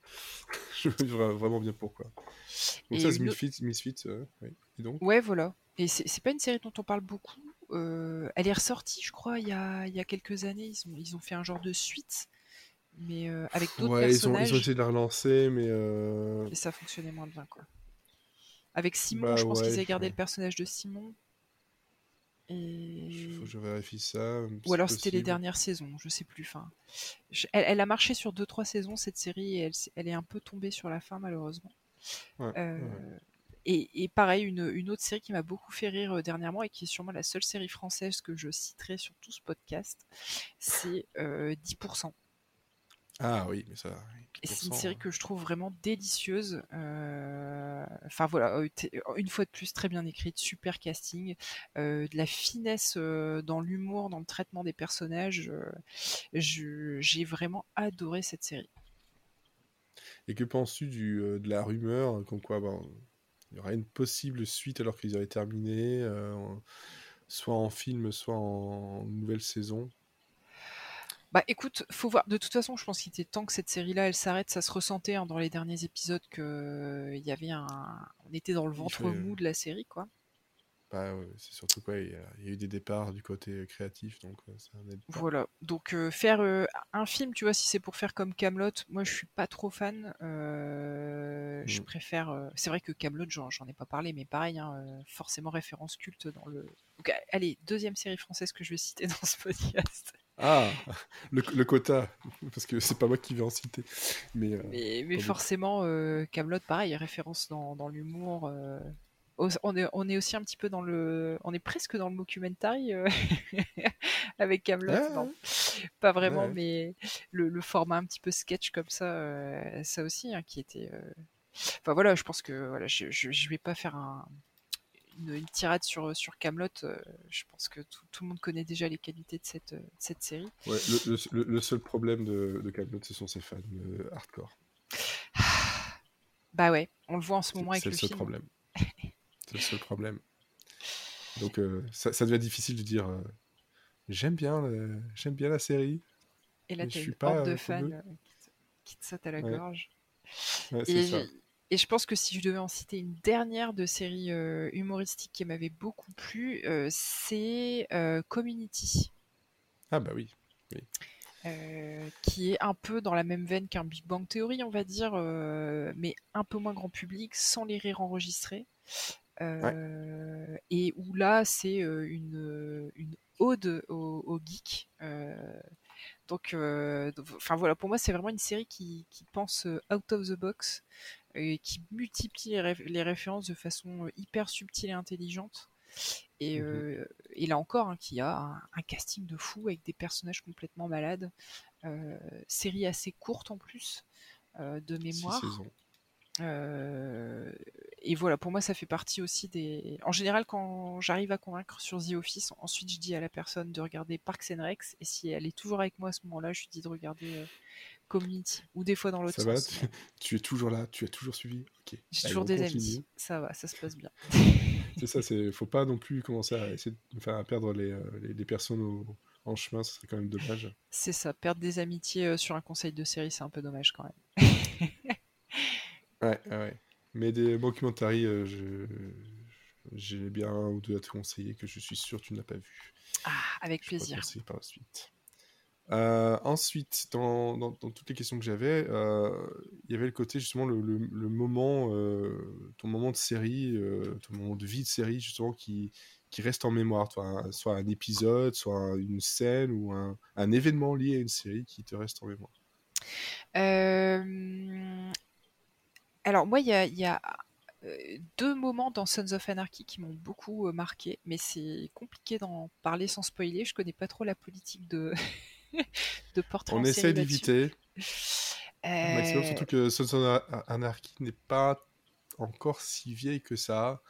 *laughs* je vois vraiment bien pourquoi. Donc Et ça, c'est Misfits, Misfits, euh, oui. Et donc? Ouais, voilà. Et c'est pas une série dont on parle beaucoup. Euh, elle est ressortie, je crois, il y a, il y a quelques années. Ils ont, ils ont fait un genre de suite, mais euh, avec d'autres Ouais, ils ont, ils ont personnages. essayé de la relancer, mais euh, Et ça fonctionnait moins bien, quoi. Avec Simon, bah je pense qu'ils avaient gardé le personnage de Simon. Il Et... faut que je vérifie ça. Ou alors c'était les dernières saisons, je sais plus. Enfin, je- elle, elle a marché sur deux trois saisons cette série et elle, elle est un peu tombée sur la fin malheureusement. Ouais, Euh, ouais. Et, et pareil, une, une autre série qui m'a beaucoup fait rire euh, dernièrement et qui est sûrement la seule série française que je citerai sur tout ce podcast, c'est euh, 10%. Ah oui, mais ça. c'est une 10%, série hein. que je trouve vraiment délicieuse. Euh, Enfin voilà, euh, une fois de plus très bien écrite, super casting, euh, de la finesse euh, dans l'humour, dans le traitement des personnages. euh, je- J'ai vraiment adoré cette série. Et que penses-tu du, euh, de la rumeur euh, comme quoi ben, il y aurait une possible suite alors qu'ils auraient terminé, euh, soit en film, soit en nouvelle saison? Bah écoute, faut voir. De toute façon, je pense qu'il était temps que cette série-là, elle s'arrête. Ça se ressentait hein, dans les derniers épisodes que euh, il y avait un, on était dans le ventre fallait, mou de la série, quoi. Bah, ouais, c'est surtout quoi, il y, a, il y a eu des départs du côté euh, créatif, donc euh, ça. Voilà. Donc euh, faire euh, un film, tu vois, si c'est pour faire comme Camelot, moi je suis pas trop fan. Euh, Je Mm. préfère. euh, C'est vrai que Camelot, j'en j'en ai pas parlé, mais pareil, hein, euh, forcément référence culte dans le. Donc allez, deuxième série française que je vais citer *laughs* dans ce podcast. Ah, le, le quota, parce que c'est pas moi qui vais en citer. Mais, euh, Mais, mais forcément, euh, Camelot, pareil, référence dans, dans l'humour. On est, on est aussi un petit peu dans le. On est presque dans le mockumentary euh, *laughs* avec Camelot. Ah, non, pas vraiment, ouais. mais le, le format un petit peu sketch comme ça, euh, ça aussi, hein, qui était. euh, Enfin voilà, je pense que voilà, je, je, je vais pas faire un, une, une tirade sur, sur Camelot. je pense que tout, tout le monde connaît déjà les qualités de cette, de cette série. Ouais, le, le- seul problème de, de Kaamelott, ce sont ses fans hardcore. Bah ouais, on le voit en ce moment avec c'est le le seul film. problème. *laughs* C'est le seul problème. Donc euh, ça, ça devient difficile de dire euh, j'aime bien, j'aime bien la série. Et là, suis une pas, de euh, fans qui, te, sautent à la Ouais. gorge. Ouais, Et, ça. et je pense que si je devais en citer une dernière de série humoristique qui m'avait beaucoup plu, c'est Community, Ah bah oui. euh, qui est un peu dans la même veine qu'un Big Bang Theory, on va dire, euh, mais un peu moins grand public, sans les rires enregistrés. Euh, Et où là, c'est euh, une, une ode aux, aux geeks. Euh, donc, euh, enfin voilà, pour moi, c'est vraiment une série qui, qui pense euh, out of the box et qui multiplie les, réf- les références de façon euh, hyper subtile et intelligente. Et, euh, et là encore, hein, qui a un, un casting de fou avec des personnages complètement malades. Euh, série assez courte en plus, euh, de Six mémoire. saisons. Euh, et voilà, pour moi, ça fait partie aussi des. En général, quand j'arrive à convaincre sur The Office, ensuite je dis à la personne de regarder Parks and Recs, et si elle est toujours avec moi à ce moment-là, je lui dis de regarder euh, Community, ou des fois dans l'autre Ça va, sens. tu, tu es toujours là, tu as toujours suivi? Ok. J'ai toujours des continue. amis, ça va, ça se passe bien. *laughs* C'est ça, c'est faut pas non plus commencer à essayer de enfin, à perdre les, euh, les, les personnes au- en chemin, ce serait quand même dommage. C'est ça, perdre des amitiés sur un conseil de série, c'est un peu dommage quand même. *laughs* Ouais, ouais. Mais des documentaries, euh, je j'ai bien un ou deux à te conseiller que je suis sûr que tu n'as pas vu. Ah, avec Je te plaisir. conseiller par la suite. Euh, ensuite, dans, dans- dans toutes les questions que j'avais, euh, il y avait le côté justement le, le, moment, euh, ton moment de série, ton moment de vie de série justement qui, qui reste en mémoire, toi, soit un épisode, soit une scène ou un, un, événement lié à une série qui te reste en mémoire. Euh... Alors moi, il y a, y a deux moments dans Sons of Anarchy qui m'ont beaucoup marqué, mais c'est compliqué d'en parler sans spoiler. Je connais pas trop la politique de, *laughs* de portrait. On essaie d'éviter. Maximum, surtout que Sons of Anarchy n'est pas encore si vieille que ça.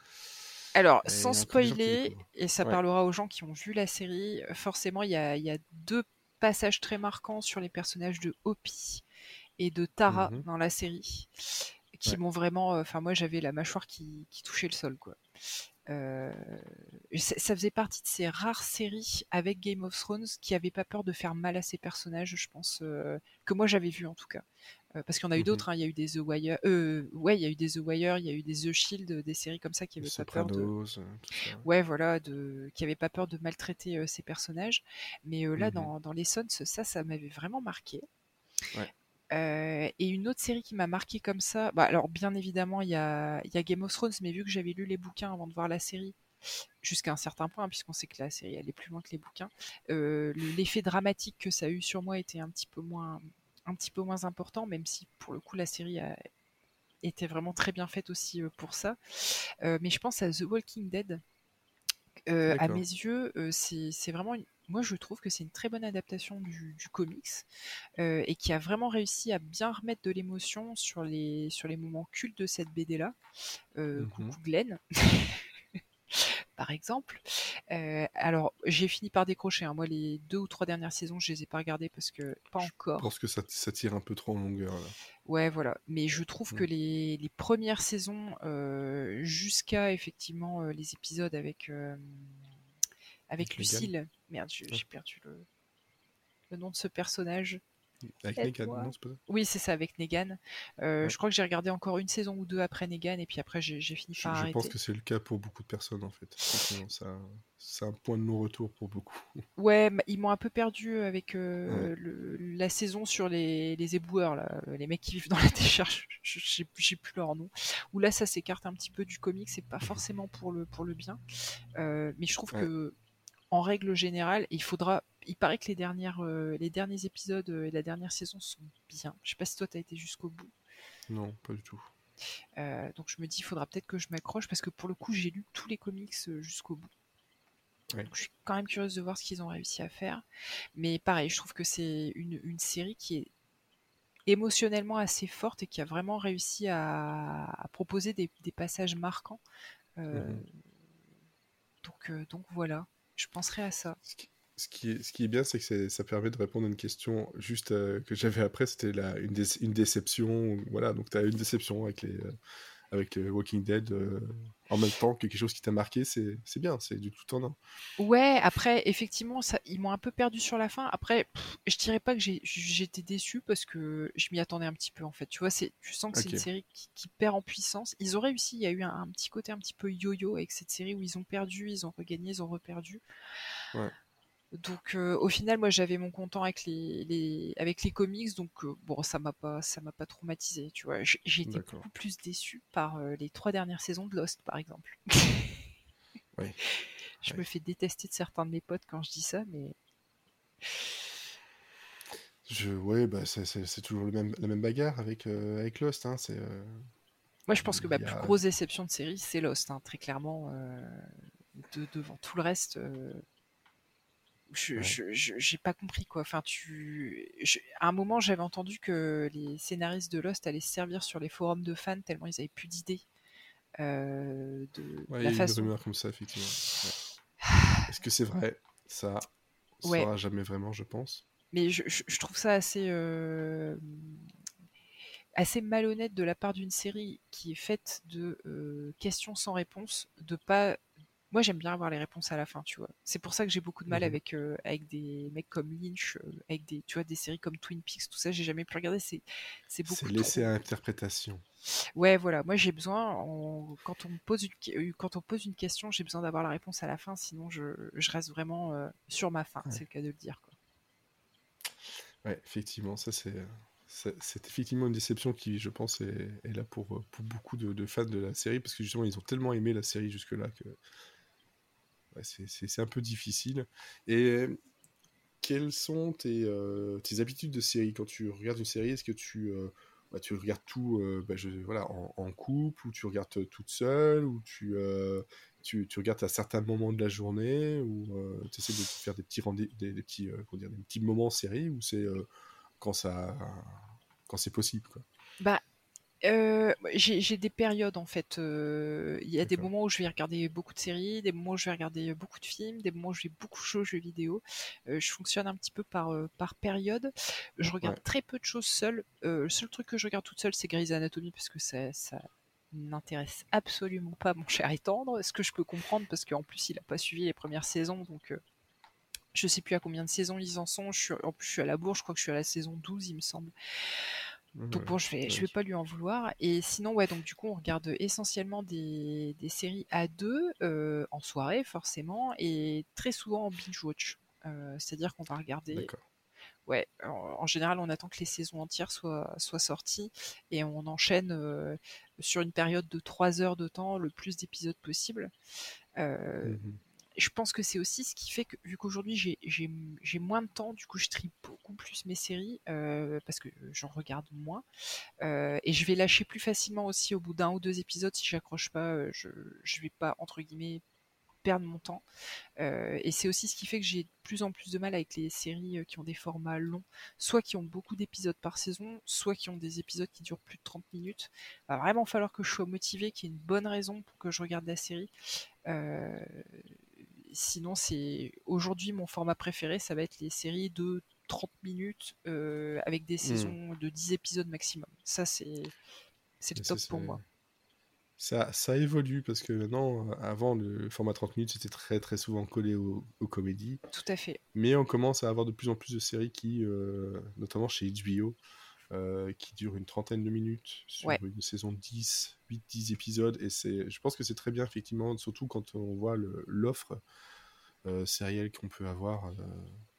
Alors, sans spoiler, et ça parlera aux gens qui ont vu la série, forcément, il y a, y a, deux passages très marquants sur les personnages de Hopi et de Tara mmh dans la série qui m'ont vraiment. Enfin, moi, j'avais la mâchoire qui, qui, touchait le sol, quoi. Euh, ça faisait partie de ces rares séries avec Game of Thrones qui n'avaient pas peur de faire mal à ses personnages, je pense, euh, que moi j'avais vu en tout cas. Euh, parce qu'il y en a eu mmh d'autres, hein. il y a eu des The Wire, ouais, il y a eu des The Wire, il y a eu des The Shield, des séries comme ça qui n'avaient pas peur de, ouais, voilà, de, qui avaient pas peur de maltraiter ses personnages. Mais là, mmh dans, dans, les Sons, ça, ça m'avait vraiment marqué. Ouais. Euh, et une autre série qui m'a marqué comme ça, bah, alors bien évidemment il y a, y a, Game of Thrones, mais vu que j'avais lu les bouquins avant de voir la série, jusqu'à un certain point, puisqu'on sait que la série elle est plus loin que les bouquins, euh, l'effet dramatique que ça a eu sur moi était un petit peu moins, un petit peu moins important, même si pour le coup la série a, était vraiment très bien faite aussi euh, pour ça. mais je pense à The Walking Dead. à mes yeux, c'est vraiment une, moi je trouve que c'est une très bonne adaptation du, comics euh, et qui a vraiment réussi à bien remettre de l'émotion sur les, sur les moments cultes de cette BD là. Euh, mmh coucou Glenn. *laughs* par exemple. Euh, alors, j'ai fini par décrocher. Hein. Moi, les deux ou trois dernières saisons, je les ai pas regardées parce que pas encore. Je pense que ça, ça tire un peu trop en longueur. Là. Ouais, voilà. Mais je trouve que mmh. les, les, premières saisons, jusqu'à effectivement les épisodes avec avec Lucille. Merde, j'ai perdu le, le, nom de ce personnage. Avec Negan, non, c'est pas ça Oui, c'est ça, avec Negan. Euh, je crois que j'ai regardé encore une saison ou deux après Negan, et puis après j'ai fini par je, arrêter. Je pense que c'est le cas pour beaucoup de personnes, en fait. C'est un point de non-retour pour beaucoup. Ouais, ils m'ont un peu perdu avec euh, le, la saison sur les, les éboueurs, là, les mecs qui vivent dans la décharge. *laughs* Je J'ai plus leur nom. Où là, ça s'écarte un petit peu du comic, c'est pas forcément pour le, pour le bien. Euh, mais je trouve que en règle générale, il faudra. Il paraît que les, dernières, euh, les derniers épisodes euh, et la dernière saison sont bien. Je sais pas si toi, tu as été jusqu'au bout. Non, pas du tout. Euh, donc je me dis, il faudra peut-être que je m'accroche parce que pour le coup, j'ai lu tous les comics jusqu'au bout. Donc, je suis quand même curieuse de voir ce qu'ils ont réussi à faire. Mais pareil, je trouve que c'est une, une, série qui est émotionnellement assez forte et qui a vraiment réussi à, à proposer des, des, passages marquants. Mmh donc, donc voilà je penserai à ça. Ce qui, est, bien, c'est que ça permet de répondre à une question juste euh, que j'avais après, c'était une, une déception. Voilà, donc tu as une déception avec les, euh, avec Walking Dead euh, en même temps que quelque chose qui t'a marqué, c'est bien, c'est du tout en un. Ouais, après, effectivement, ça, ils m'ont un peu perdu sur la fin. Après, je dirais pas que j'étais déçu parce que je m'y attendais un petit peu en fait. Tu vois, tu sens que c'est une série qui, perd en puissance. Ils ont réussi, il y a eu un, un petit côté un petit peu yo-yo avec cette série où ils ont perdu, ils ont regagné, ils ont reperdu. Ouais. Donc euh, au final, moi j'avais mon content avec les, les, avec les comics, donc euh, bon ça m'a pas ça m'a pas traumatisé, tu vois. J'ai été beaucoup plus déçu par euh, les trois dernières saisons de Lost, par exemple. *laughs* oui. *laughs* Je me fais détester de certains de mes potes quand je dis ça, mais. Je, ouais, bah c'est toujours le même, la même bagarre avec, avec Lost. Hein, c'est. Moi, je pense que ma plus grosse déception de série, c'est Lost, hein, très clairement. De, devant tout le reste, je j'ai pas compris quoi. Enfin, tu, à un moment, j'avais entendu que les scénaristes de Lost allaient se servir sur les forums de fans tellement ils avaient plus d'idées euh, de, ouais, la il y a façon. Une comme ça, effectivement. Est-ce que c'est vrai? Ça, ne ouais. sera jamais vraiment, je pense. Mais je, je trouve ça assez. Euh, assez malhonnête de la part d'une série qui est faite de euh, questions sans réponse, de pas moi j'aime bien avoir les réponses à la fin, tu vois. C'est pour ça que j'ai beaucoup de mal mmh avec euh, avec des mecs comme Lynch, euh, avec des tu vois des séries comme Twin Peaks, tout ça, j'ai jamais pu regarder. C'est c'est beaucoup. C'est laissé à interprétation. Ouais, voilà. Moi j'ai besoin quand on me pose une euh, quand on pose une question, j'ai besoin d'avoir la réponse à la fin, sinon je, je reste vraiment sur ma fin. C'est le cas de le dire. Quoi. Ouais, effectivement, ça c'est c'est effectivement une déception qui, je pense, est, là pour, pour beaucoup de, fans de la série, parce que justement, ils ont tellement aimé la série jusque-là que c'est un peu difficile. Et quelles sont tes, tes, habitudes de série? Quand tu regardes une série, est-ce que tu, bah, tu regardes tout bah, voilà, en, couple, ou tu regardes toute seule, ou tu, regardes à certains moments de la journée, ou tu essaies de faire des petits, des, des, petits, dire, des petits moments en série, ou c'est quand quand c'est possible. Bah j'ai des périodes en fait. Il y a des moments où je vais regarder beaucoup de séries, des moments où je vais regarder beaucoup de films, des moments où je vais beaucoup jouer aux jeux vidéo. je fonctionne un petit peu par, par période. Je regarde très peu de choses seule. le seul truc que je regarde toute seule, c'est Grey's Anatomy parce que ça, ça n'intéresse absolument pas mon cher et tendre. Ce que je peux comprendre parce qu'en plus il a pas suivi les premières saisons, donc je sais plus à combien de saisons ils en sont. Je suis, en plus, je suis à la bourre, je crois que je suis à la saison 12, il me semble. Donc bon, je vais, je vais pas lui en vouloir. Et sinon, ouais, donc du coup, on regarde essentiellement des, des séries à deux, euh, en soirée forcément, et très souvent en binge-watch. Euh, c'est-à-dire qu'on va regarder... Ouais, en, général, on attend que les saisons entières soient, soient sorties, et on enchaîne euh, sur une période de 3 heures de temps le plus d'épisodes possible. Mmh je pense que c'est aussi ce qui fait que, vu qu'aujourd'hui j'ai moins de temps, du coup je trie beaucoup plus mes séries euh, parce que j'en regarde moins. Euh, et je vais lâcher plus facilement aussi au bout d'un ou deux épisodes si j'accroche pas. Euh, je, je vais pas, entre guillemets, perdre mon temps. et c'est aussi ce qui fait que j'ai de plus en plus de mal avec les séries qui ont des formats longs, soit qui ont beaucoup d'épisodes par saison, soit qui ont des épisodes qui durent plus de 30 minutes. Il va vraiment falloir que je sois motivé, qu'il y ait une bonne raison pour que je regarde la série. Euh, sinon, c'est aujourd'hui mon format préféré, ça va être les séries de 30 minutes euh, avec des hmm. saisons de 10 épisodes maximum. Ça, c'est c'est le top pour moi. Ça, ça évolue parce que maintenant, avant, le format 30 minutes, c'était très très souvent collé aux, comédies. Tout à fait. Mais on commence à avoir de plus en plus de séries qui, euh, notamment chez HBO, euh, qui durent une trentaine de minutes sur une saison 10, 8-10 épisodes. Et c'est, je pense que c'est très bien, effectivement, surtout quand on voit l'offre euh, sérielle qu'on peut avoir. Euh,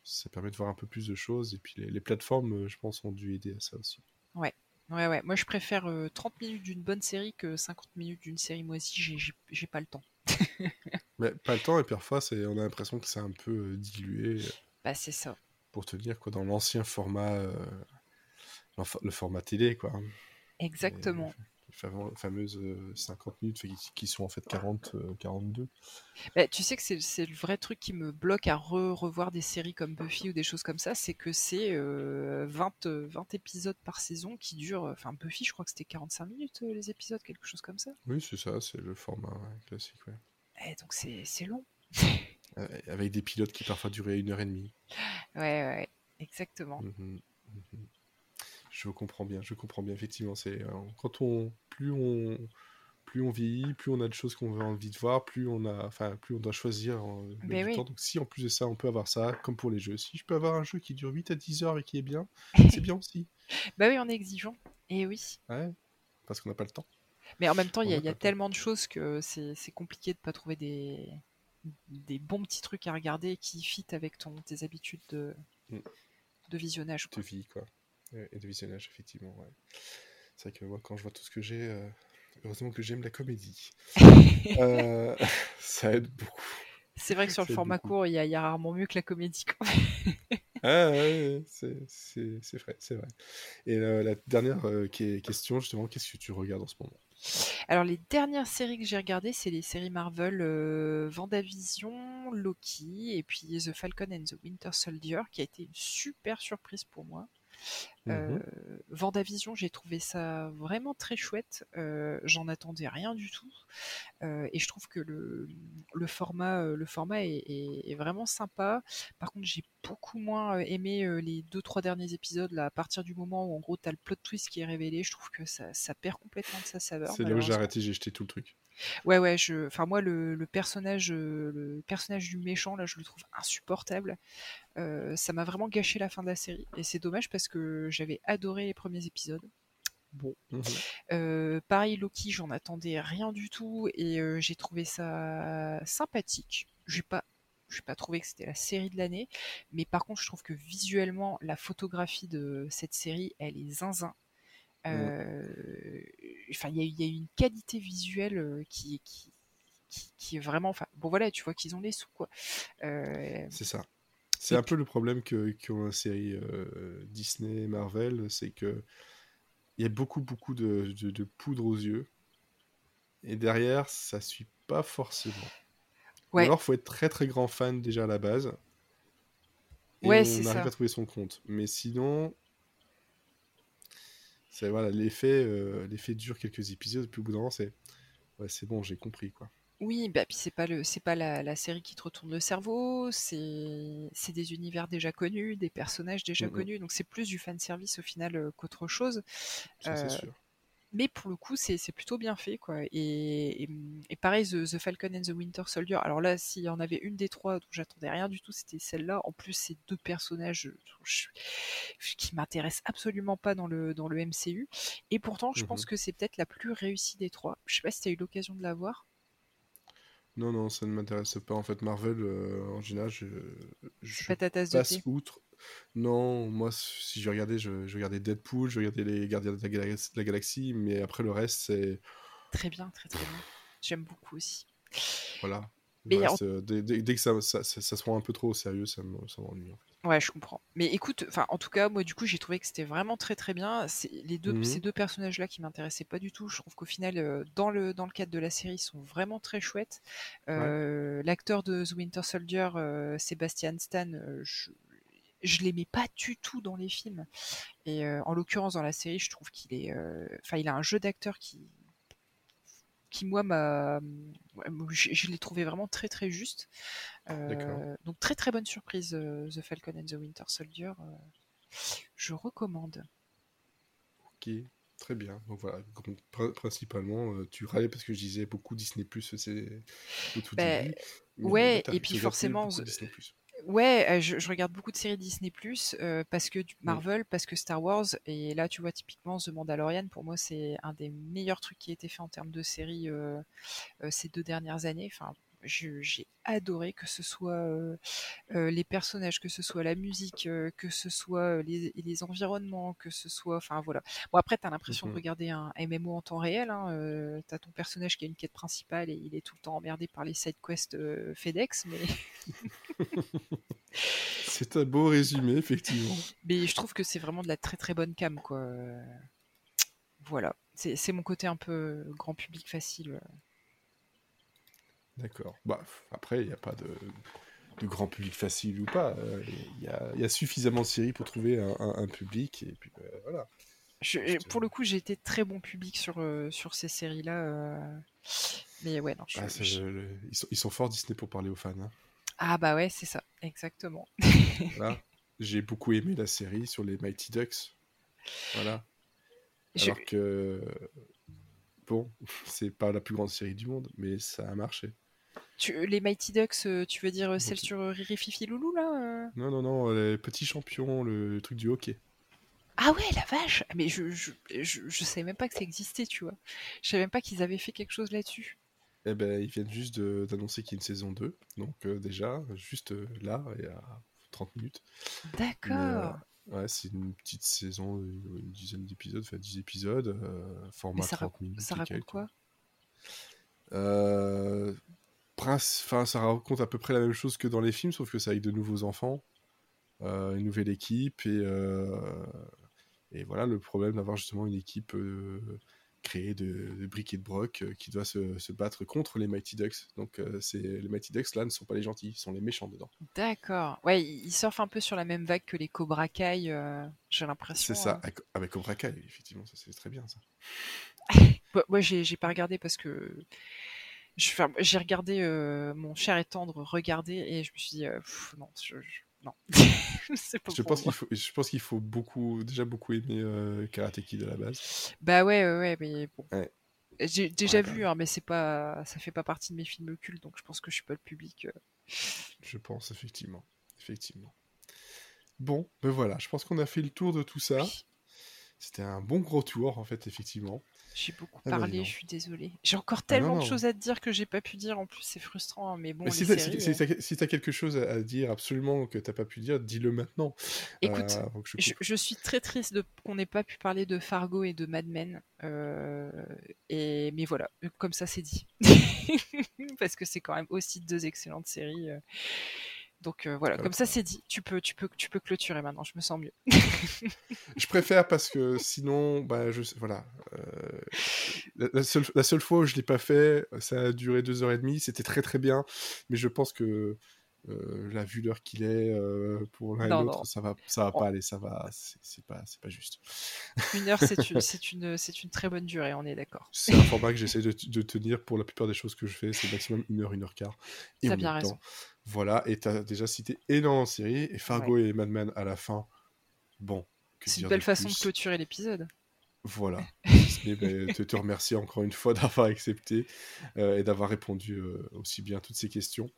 ça permet de voir un peu plus de choses. Et puis les, plateformes, euh, je pense, ont dû aider à ça aussi. Ouais. Ouais, ouais. Moi, je préfère 30 minutes d'une bonne série que 50 minutes d'une série moisie. J'ai pas le temps. *laughs* Mais pas le temps, et parfois, on a l'impression que c'est un peu dilué. Bah, c'est ça. Pour te dire, quoi, dans l'ancien format, le format télé, quoi. Exactement fameuses 50 euh, minutes qui sont en fait 40, 42. Euh, bah, tu sais que c'est le vrai truc qui me bloque à revoir des séries comme Buffy ou des choses comme ça, c'est que c'est 20, euh, 20 épisodes par saison qui durent. Enfin, Buffy, je crois que c'était 45 minutes les épisodes, quelque chose comme ça. Oui, c'est ça, c'est le format classique. Et eh, donc c'est long. *laughs* Avec des pilotes qui parfois duraient une heure et demie. Ouais, ouais, exactement. Mmh mmh je comprends bien, je comprends bien. Effectivement, c'est euh, quand on plus on plus on vieillit, plus on a de choses qu'on a envie de voir, plus on a, enfin, plus on doit choisir en ben temps. Donc, si en plus de ça, on peut avoir ça, comme pour les jeux. Si je peux avoir un jeu qui dure 8 à 10 heures et qui est bien, c'est *laughs* bien aussi. Bah oui, on est exigeant. Et oui. Ouais, parce qu'on n'a pas le temps. Mais en même temps, il y a, tellement de choses que c'est compliqué de pas trouver des, des bons petits trucs à regarder qui fit avec ton, tes habitudes de, mm. de visionnage. De vie, quoi et de visionnage, effectivement. C'est vrai que moi, quand je vois tout ce que j'ai, euh, heureusement que j'aime la comédie. *laughs* Euh, *laughs* ça aide beaucoup. C'est vrai que sur le format court, il y, a rarement mieux que la comédie. Quand *laughs* ah ouais, c'est vrai, c'est vrai. Et euh, la dernière question, justement, qu'est-ce que tu regardes en ce moment? Alors les dernières séries que j'ai regardées, c'est les séries Marvel Vendavision, Loki et puis The Falcon and the Winter Soldier, qui a été une super surprise pour moi. Mmh Vendavision, j'ai trouvé ça vraiment très chouette. J'en attendais rien du tout. et je trouve que le, le format, le format est, vraiment sympa. Par contre, j'ai beaucoup moins aimé les deux, trois derniers épisodes. Là, à partir du moment où, en gros, tu as le plot twist qui est révélé, je trouve que ça, ça perd complètement de sa saveur. C'est là où j'ai arrêté, j'ai jeté tout le truc. Ouais, ouais, je, enfin moi le, personnage, le personnage du méchant là, je le trouve insupportable. ça m'a vraiment gâché la fin de la série et c'est dommage parce que j'avais adoré les premiers épisodes. Bon, mmh pareil Loki, j'en attendais rien du tout et j'ai trouvé ça sympathique. J'ai pas je n'ai pas trouvé que c'était la série de l'année, mais par contre, je trouve que visuellement, la photographie de cette série, elle est zinzin. Euh, enfin, il y, a une qualité visuelle euh, qui, qui, qui, est vraiment. Enfin, bon, voilà, tu vois qu'ils ont les sous, quoi. Euh, c'est ça. C'est un peu le problème que qu'ont la série Disney, Marvel, c'est que il y a beaucoup, beaucoup de, de, poudre aux yeux. Et derrière, ça suit pas forcément. Ouais. Ou alors, faut être très, très grand fan déjà à la base. Et ouais, on arrive à trouver son compte. Mais sinon, c'est voilà, l'effet, euh, l'effet dure quelques épisodes, puis au bout d'un moment, c'est ouais, c'est bon, j'ai compris quoi. Oui, bah puis c'est pas le, c'est pas la, la, série qui te retourne le cerveau, c'est, c'est des univers déjà connus, des personnages déjà connus, donc c'est plus du fan service au final euh, qu'autre chose. Ça, c'est euh, sûr mais pour le coup, c'est plutôt bien fait, quoi. Et, et, pareil, The, Falcon and the Winter Soldier. Alors là, s'il y en avait une des trois dont j'attendais rien du tout, c'était celle-là. En plus, c'est deux personnages qui m'intéressent absolument pas dans le, dans le MCU. Et pourtant, je pense mmh que c'est peut-être la plus réussie des trois. Je sais pas si tu as eu l'occasion de la voir. Non, non, ça ne m'intéresse pas. En fait, Marvel, euh, en général, je, je pas ta tasse passe outre. Non, moi, si je regardais, je, regardais Deadpool, je regardais les Gardiens de la, Galaxie, mais après le reste, c'est. Très bien, très très bien. J'aime beaucoup aussi. Voilà. Euh, dès, que ça, ça, se prend un peu trop au sérieux, ça m'ennuie. En fait. Ouais, je comprends. Mais écoute, enfin, en tout cas, moi, du coup, j'ai trouvé que c'était vraiment très très bien. Les deux, mmh ces deux personnages-là qui m'intéressaient pas du tout. Je trouve qu'au final, euh, dans le dans le cadre de la série, ils sont vraiment très chouettes. Euh, l'acteur de The Winter Soldier, Sebastian Stan, je, je l'aimais pas du tout dans les films. Et euh, en l'occurrence, dans la série, je trouve qu'il est. Euh, enfin, il a un jeu d'acteur qui. qui, moi, m'a. Je, l'ai trouvé vraiment très, très juste. Euh, donc, très, très bonne surprise, The Falcon and the Winter Soldier. je recommande. Ok. Très bien. Donc voilà, principalement, tu râlais parce que je disais beaucoup Disney Plus, c'est tout bah, début. Ouais, et puis forcément, Ouais, je, regarde beaucoup de séries Disney Plus parce que du Marvel, parce que Star Wars, et là tu vois typiquement The Mandalorian, pour moi c'est un des meilleurs trucs qui a été fait en termes de séries ces deux dernières années. Enfin, j'ai adoré que ce soit euh, euh, les personnages, que ce soit la musique, euh, que ce soit les, environnements, que ce soit, enfin voilà. Bon après t'as l'impression de mmh regarder un MMO en temps réel. Hein, t'as ton personnage qui a une quête principale et il est tout le temps emmerdé par les side quests FedEx, mais. *laughs* c'est un beau résumé effectivement. Mais je trouve que c'est vraiment de la très très bonne cam quoi. Voilà, c'est mon côté un peu grand public facile. D'accord. Bah, après, il n'y a pas de, de, grand public facile ou pas. Euh, il y, y, a, suffisamment de séries pour trouver un, un, public. Et puis euh, voilà. Je, pour le coup, j'ai été très bon public sur, euh, sur ces séries-là. Mais ouais, non. Ah, ils, sont, ils, sont, forts Disney pour parler aux fans. Hein. Ah bah ouais, c'est ça, exactement. voilà. J'ai beaucoup aimé la série sur les Mighty Ducks. Voilà. Alors que bon, *laughs* c'est pas la plus grande série du monde, mais ça a marché les Mighty Ducks, euh, tu veux dire euh, celle sur euh, Riri Fifi Loulou là Non, non, non, les petits champions, le, truc du hockey. Ah ouais, la vache Mais je, je, je, savais même pas que ça existait, tu vois. Je savais même pas qu'ils avaient fait quelque chose là-dessus. Eh ben, ils viennent juste d'annoncer qu'il y a une saison 2. Donc déjà, juste là, il y a 30 minutes. D'accord. ouais, c'est une petite saison, une dizaine d'épisodes, enfin 10 épisodes, format 30 minutes. Ça raconte quoi? Euh, enfin, ça raconte à peu près la même chose que dans les films, sauf que ça avec de nouveaux enfants, euh, une nouvelle équipe et, euh, et voilà le problème d'avoir justement une équipe euh, créée de, briques et de broc qui doit se, se, battre contre les Mighty Ducks. Donc c'est les Mighty Ducks là ne sont pas les gentils, ils sont les méchants dedans. D'accord. Ouais, ils surfent un peu sur la même vague que les Cobra Kai, j'ai l'impression. C'est ça, hein. avec, Cobra Kai, effectivement, ça c'est très bien ça. *laughs* Moi, j'ai pas regardé parce que j'ai regardé euh, mon cher et tendre regarder et je me suis dit euh, non je, non. *laughs* Je pense qu'il faut je pense qu'il faut beaucoup déjà beaucoup aimer euh, Karate Kid à la base. Bah ouais ouais, ouais mais bon. J'ai déjà vu hein, mais c'est pas ça fait pas partie de mes films cultes donc je pense que je suis pas le public je pense effectivement. Effectivement. Bon ben voilà je pense qu'on a fait le tour de tout ça. C'était un bon gros tour, en fait, effectivement. J'ai beaucoup Ah bah, parlé, je suis désolée. J'ai encore Ah non, tellement de choses à te dire que j'ai pas pu dire. En plus, c'est frustrant, hein, mais bon, Mais les si t'as si- euh, si quelque chose à, dire absolument que t'as pas pu dire, dis-le maintenant. Écoute, euh, je Je, coupe. je suis très triste qu'on n'ait pas pu parler de Fargo et de Mad Men. euh, et, mais voilà, comme ça c'est dit. *laughs* Parce que c'est quand même aussi deux excellentes séries. euh. Donc euh, voilà, comme ça c'est dit. Tu peux, tu, peux, tu peux clôturer maintenant, je me sens mieux. *laughs* Je préfère parce que *laughs* sinon, bah, je, voilà. euh, la, la seule, la seule fois où je l'ai pas fait, ça a duré deux heures et demie, c'était très très bien, mais je pense que euh, la vu l'heure qu'il est pour l'un et l'autre, ça va, ça va On- pas aller, ça va, c'est pas, c'est pas juste. Une heure, c'est une, *laughs* c'est une, c'est une très bonne durée, on est d'accord. C'est un format que j'essaie de, de tenir pour la plupart des choses que je fais, c'est maximum une heure, une heure quart. Et T'as bien raison. dedans. Voilà, et t'as déjà cité énormément de séries, et Fargo et Mad Men à la fin. Bon. C'est une belle façon de clôturer l'épisode. Voilà. *laughs* Disney, ben, te, te remercie encore une fois *laughs* d'avoir accepté euh, et d'avoir répondu euh, aussi bien à toutes ces questions.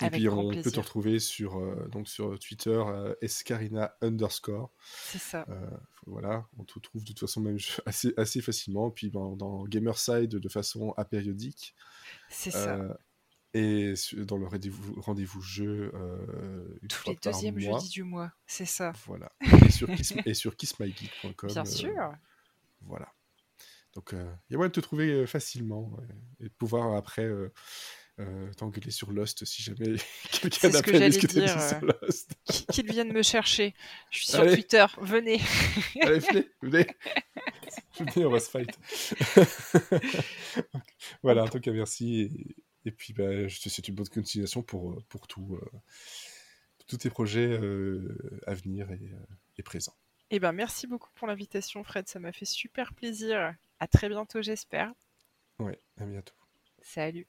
Et Avec puis on peut te retrouver sur, euh, donc sur Twitter, escarina underscore. C'est ça. Voilà, on te trouve de toute façon même *laughs* assez, assez facilement. Puis dans, dans Gamerside de façon apériodique. C'est ça. Euh, et dans le rendez-vous jeu euh, Tous les deuxièmes jeudis du mois. C'est ça. Voilà. *laughs* Et sur, kiss, et sur kissmygeek.com. Bien euh, sûr. Voilà. Donc, il y a moyen de te trouver euh, facilement ouais, et de pouvoir après euh, euh, t'engueuler sur Lost si jamais *laughs* quelqu'un d'appelle j'allais ce que dire, sur euh. Lost. Qui- Qu'ils viennent me chercher. Je suis sur Allez. Twitter. Venez. *laughs* Allez, venez, venez. Venez, on va se fight. voilà, en tout cas, merci. Et, et puis, bah, je te souhaite une bonne continuation pour, euh, pour tout, euh, pour tous tes projets euh, à venir et, et présents. Eh ben, merci beaucoup pour l'invitation, Fred. Ça m'a fait super plaisir. À très bientôt, j'espère. Ouais, à bientôt. Salut.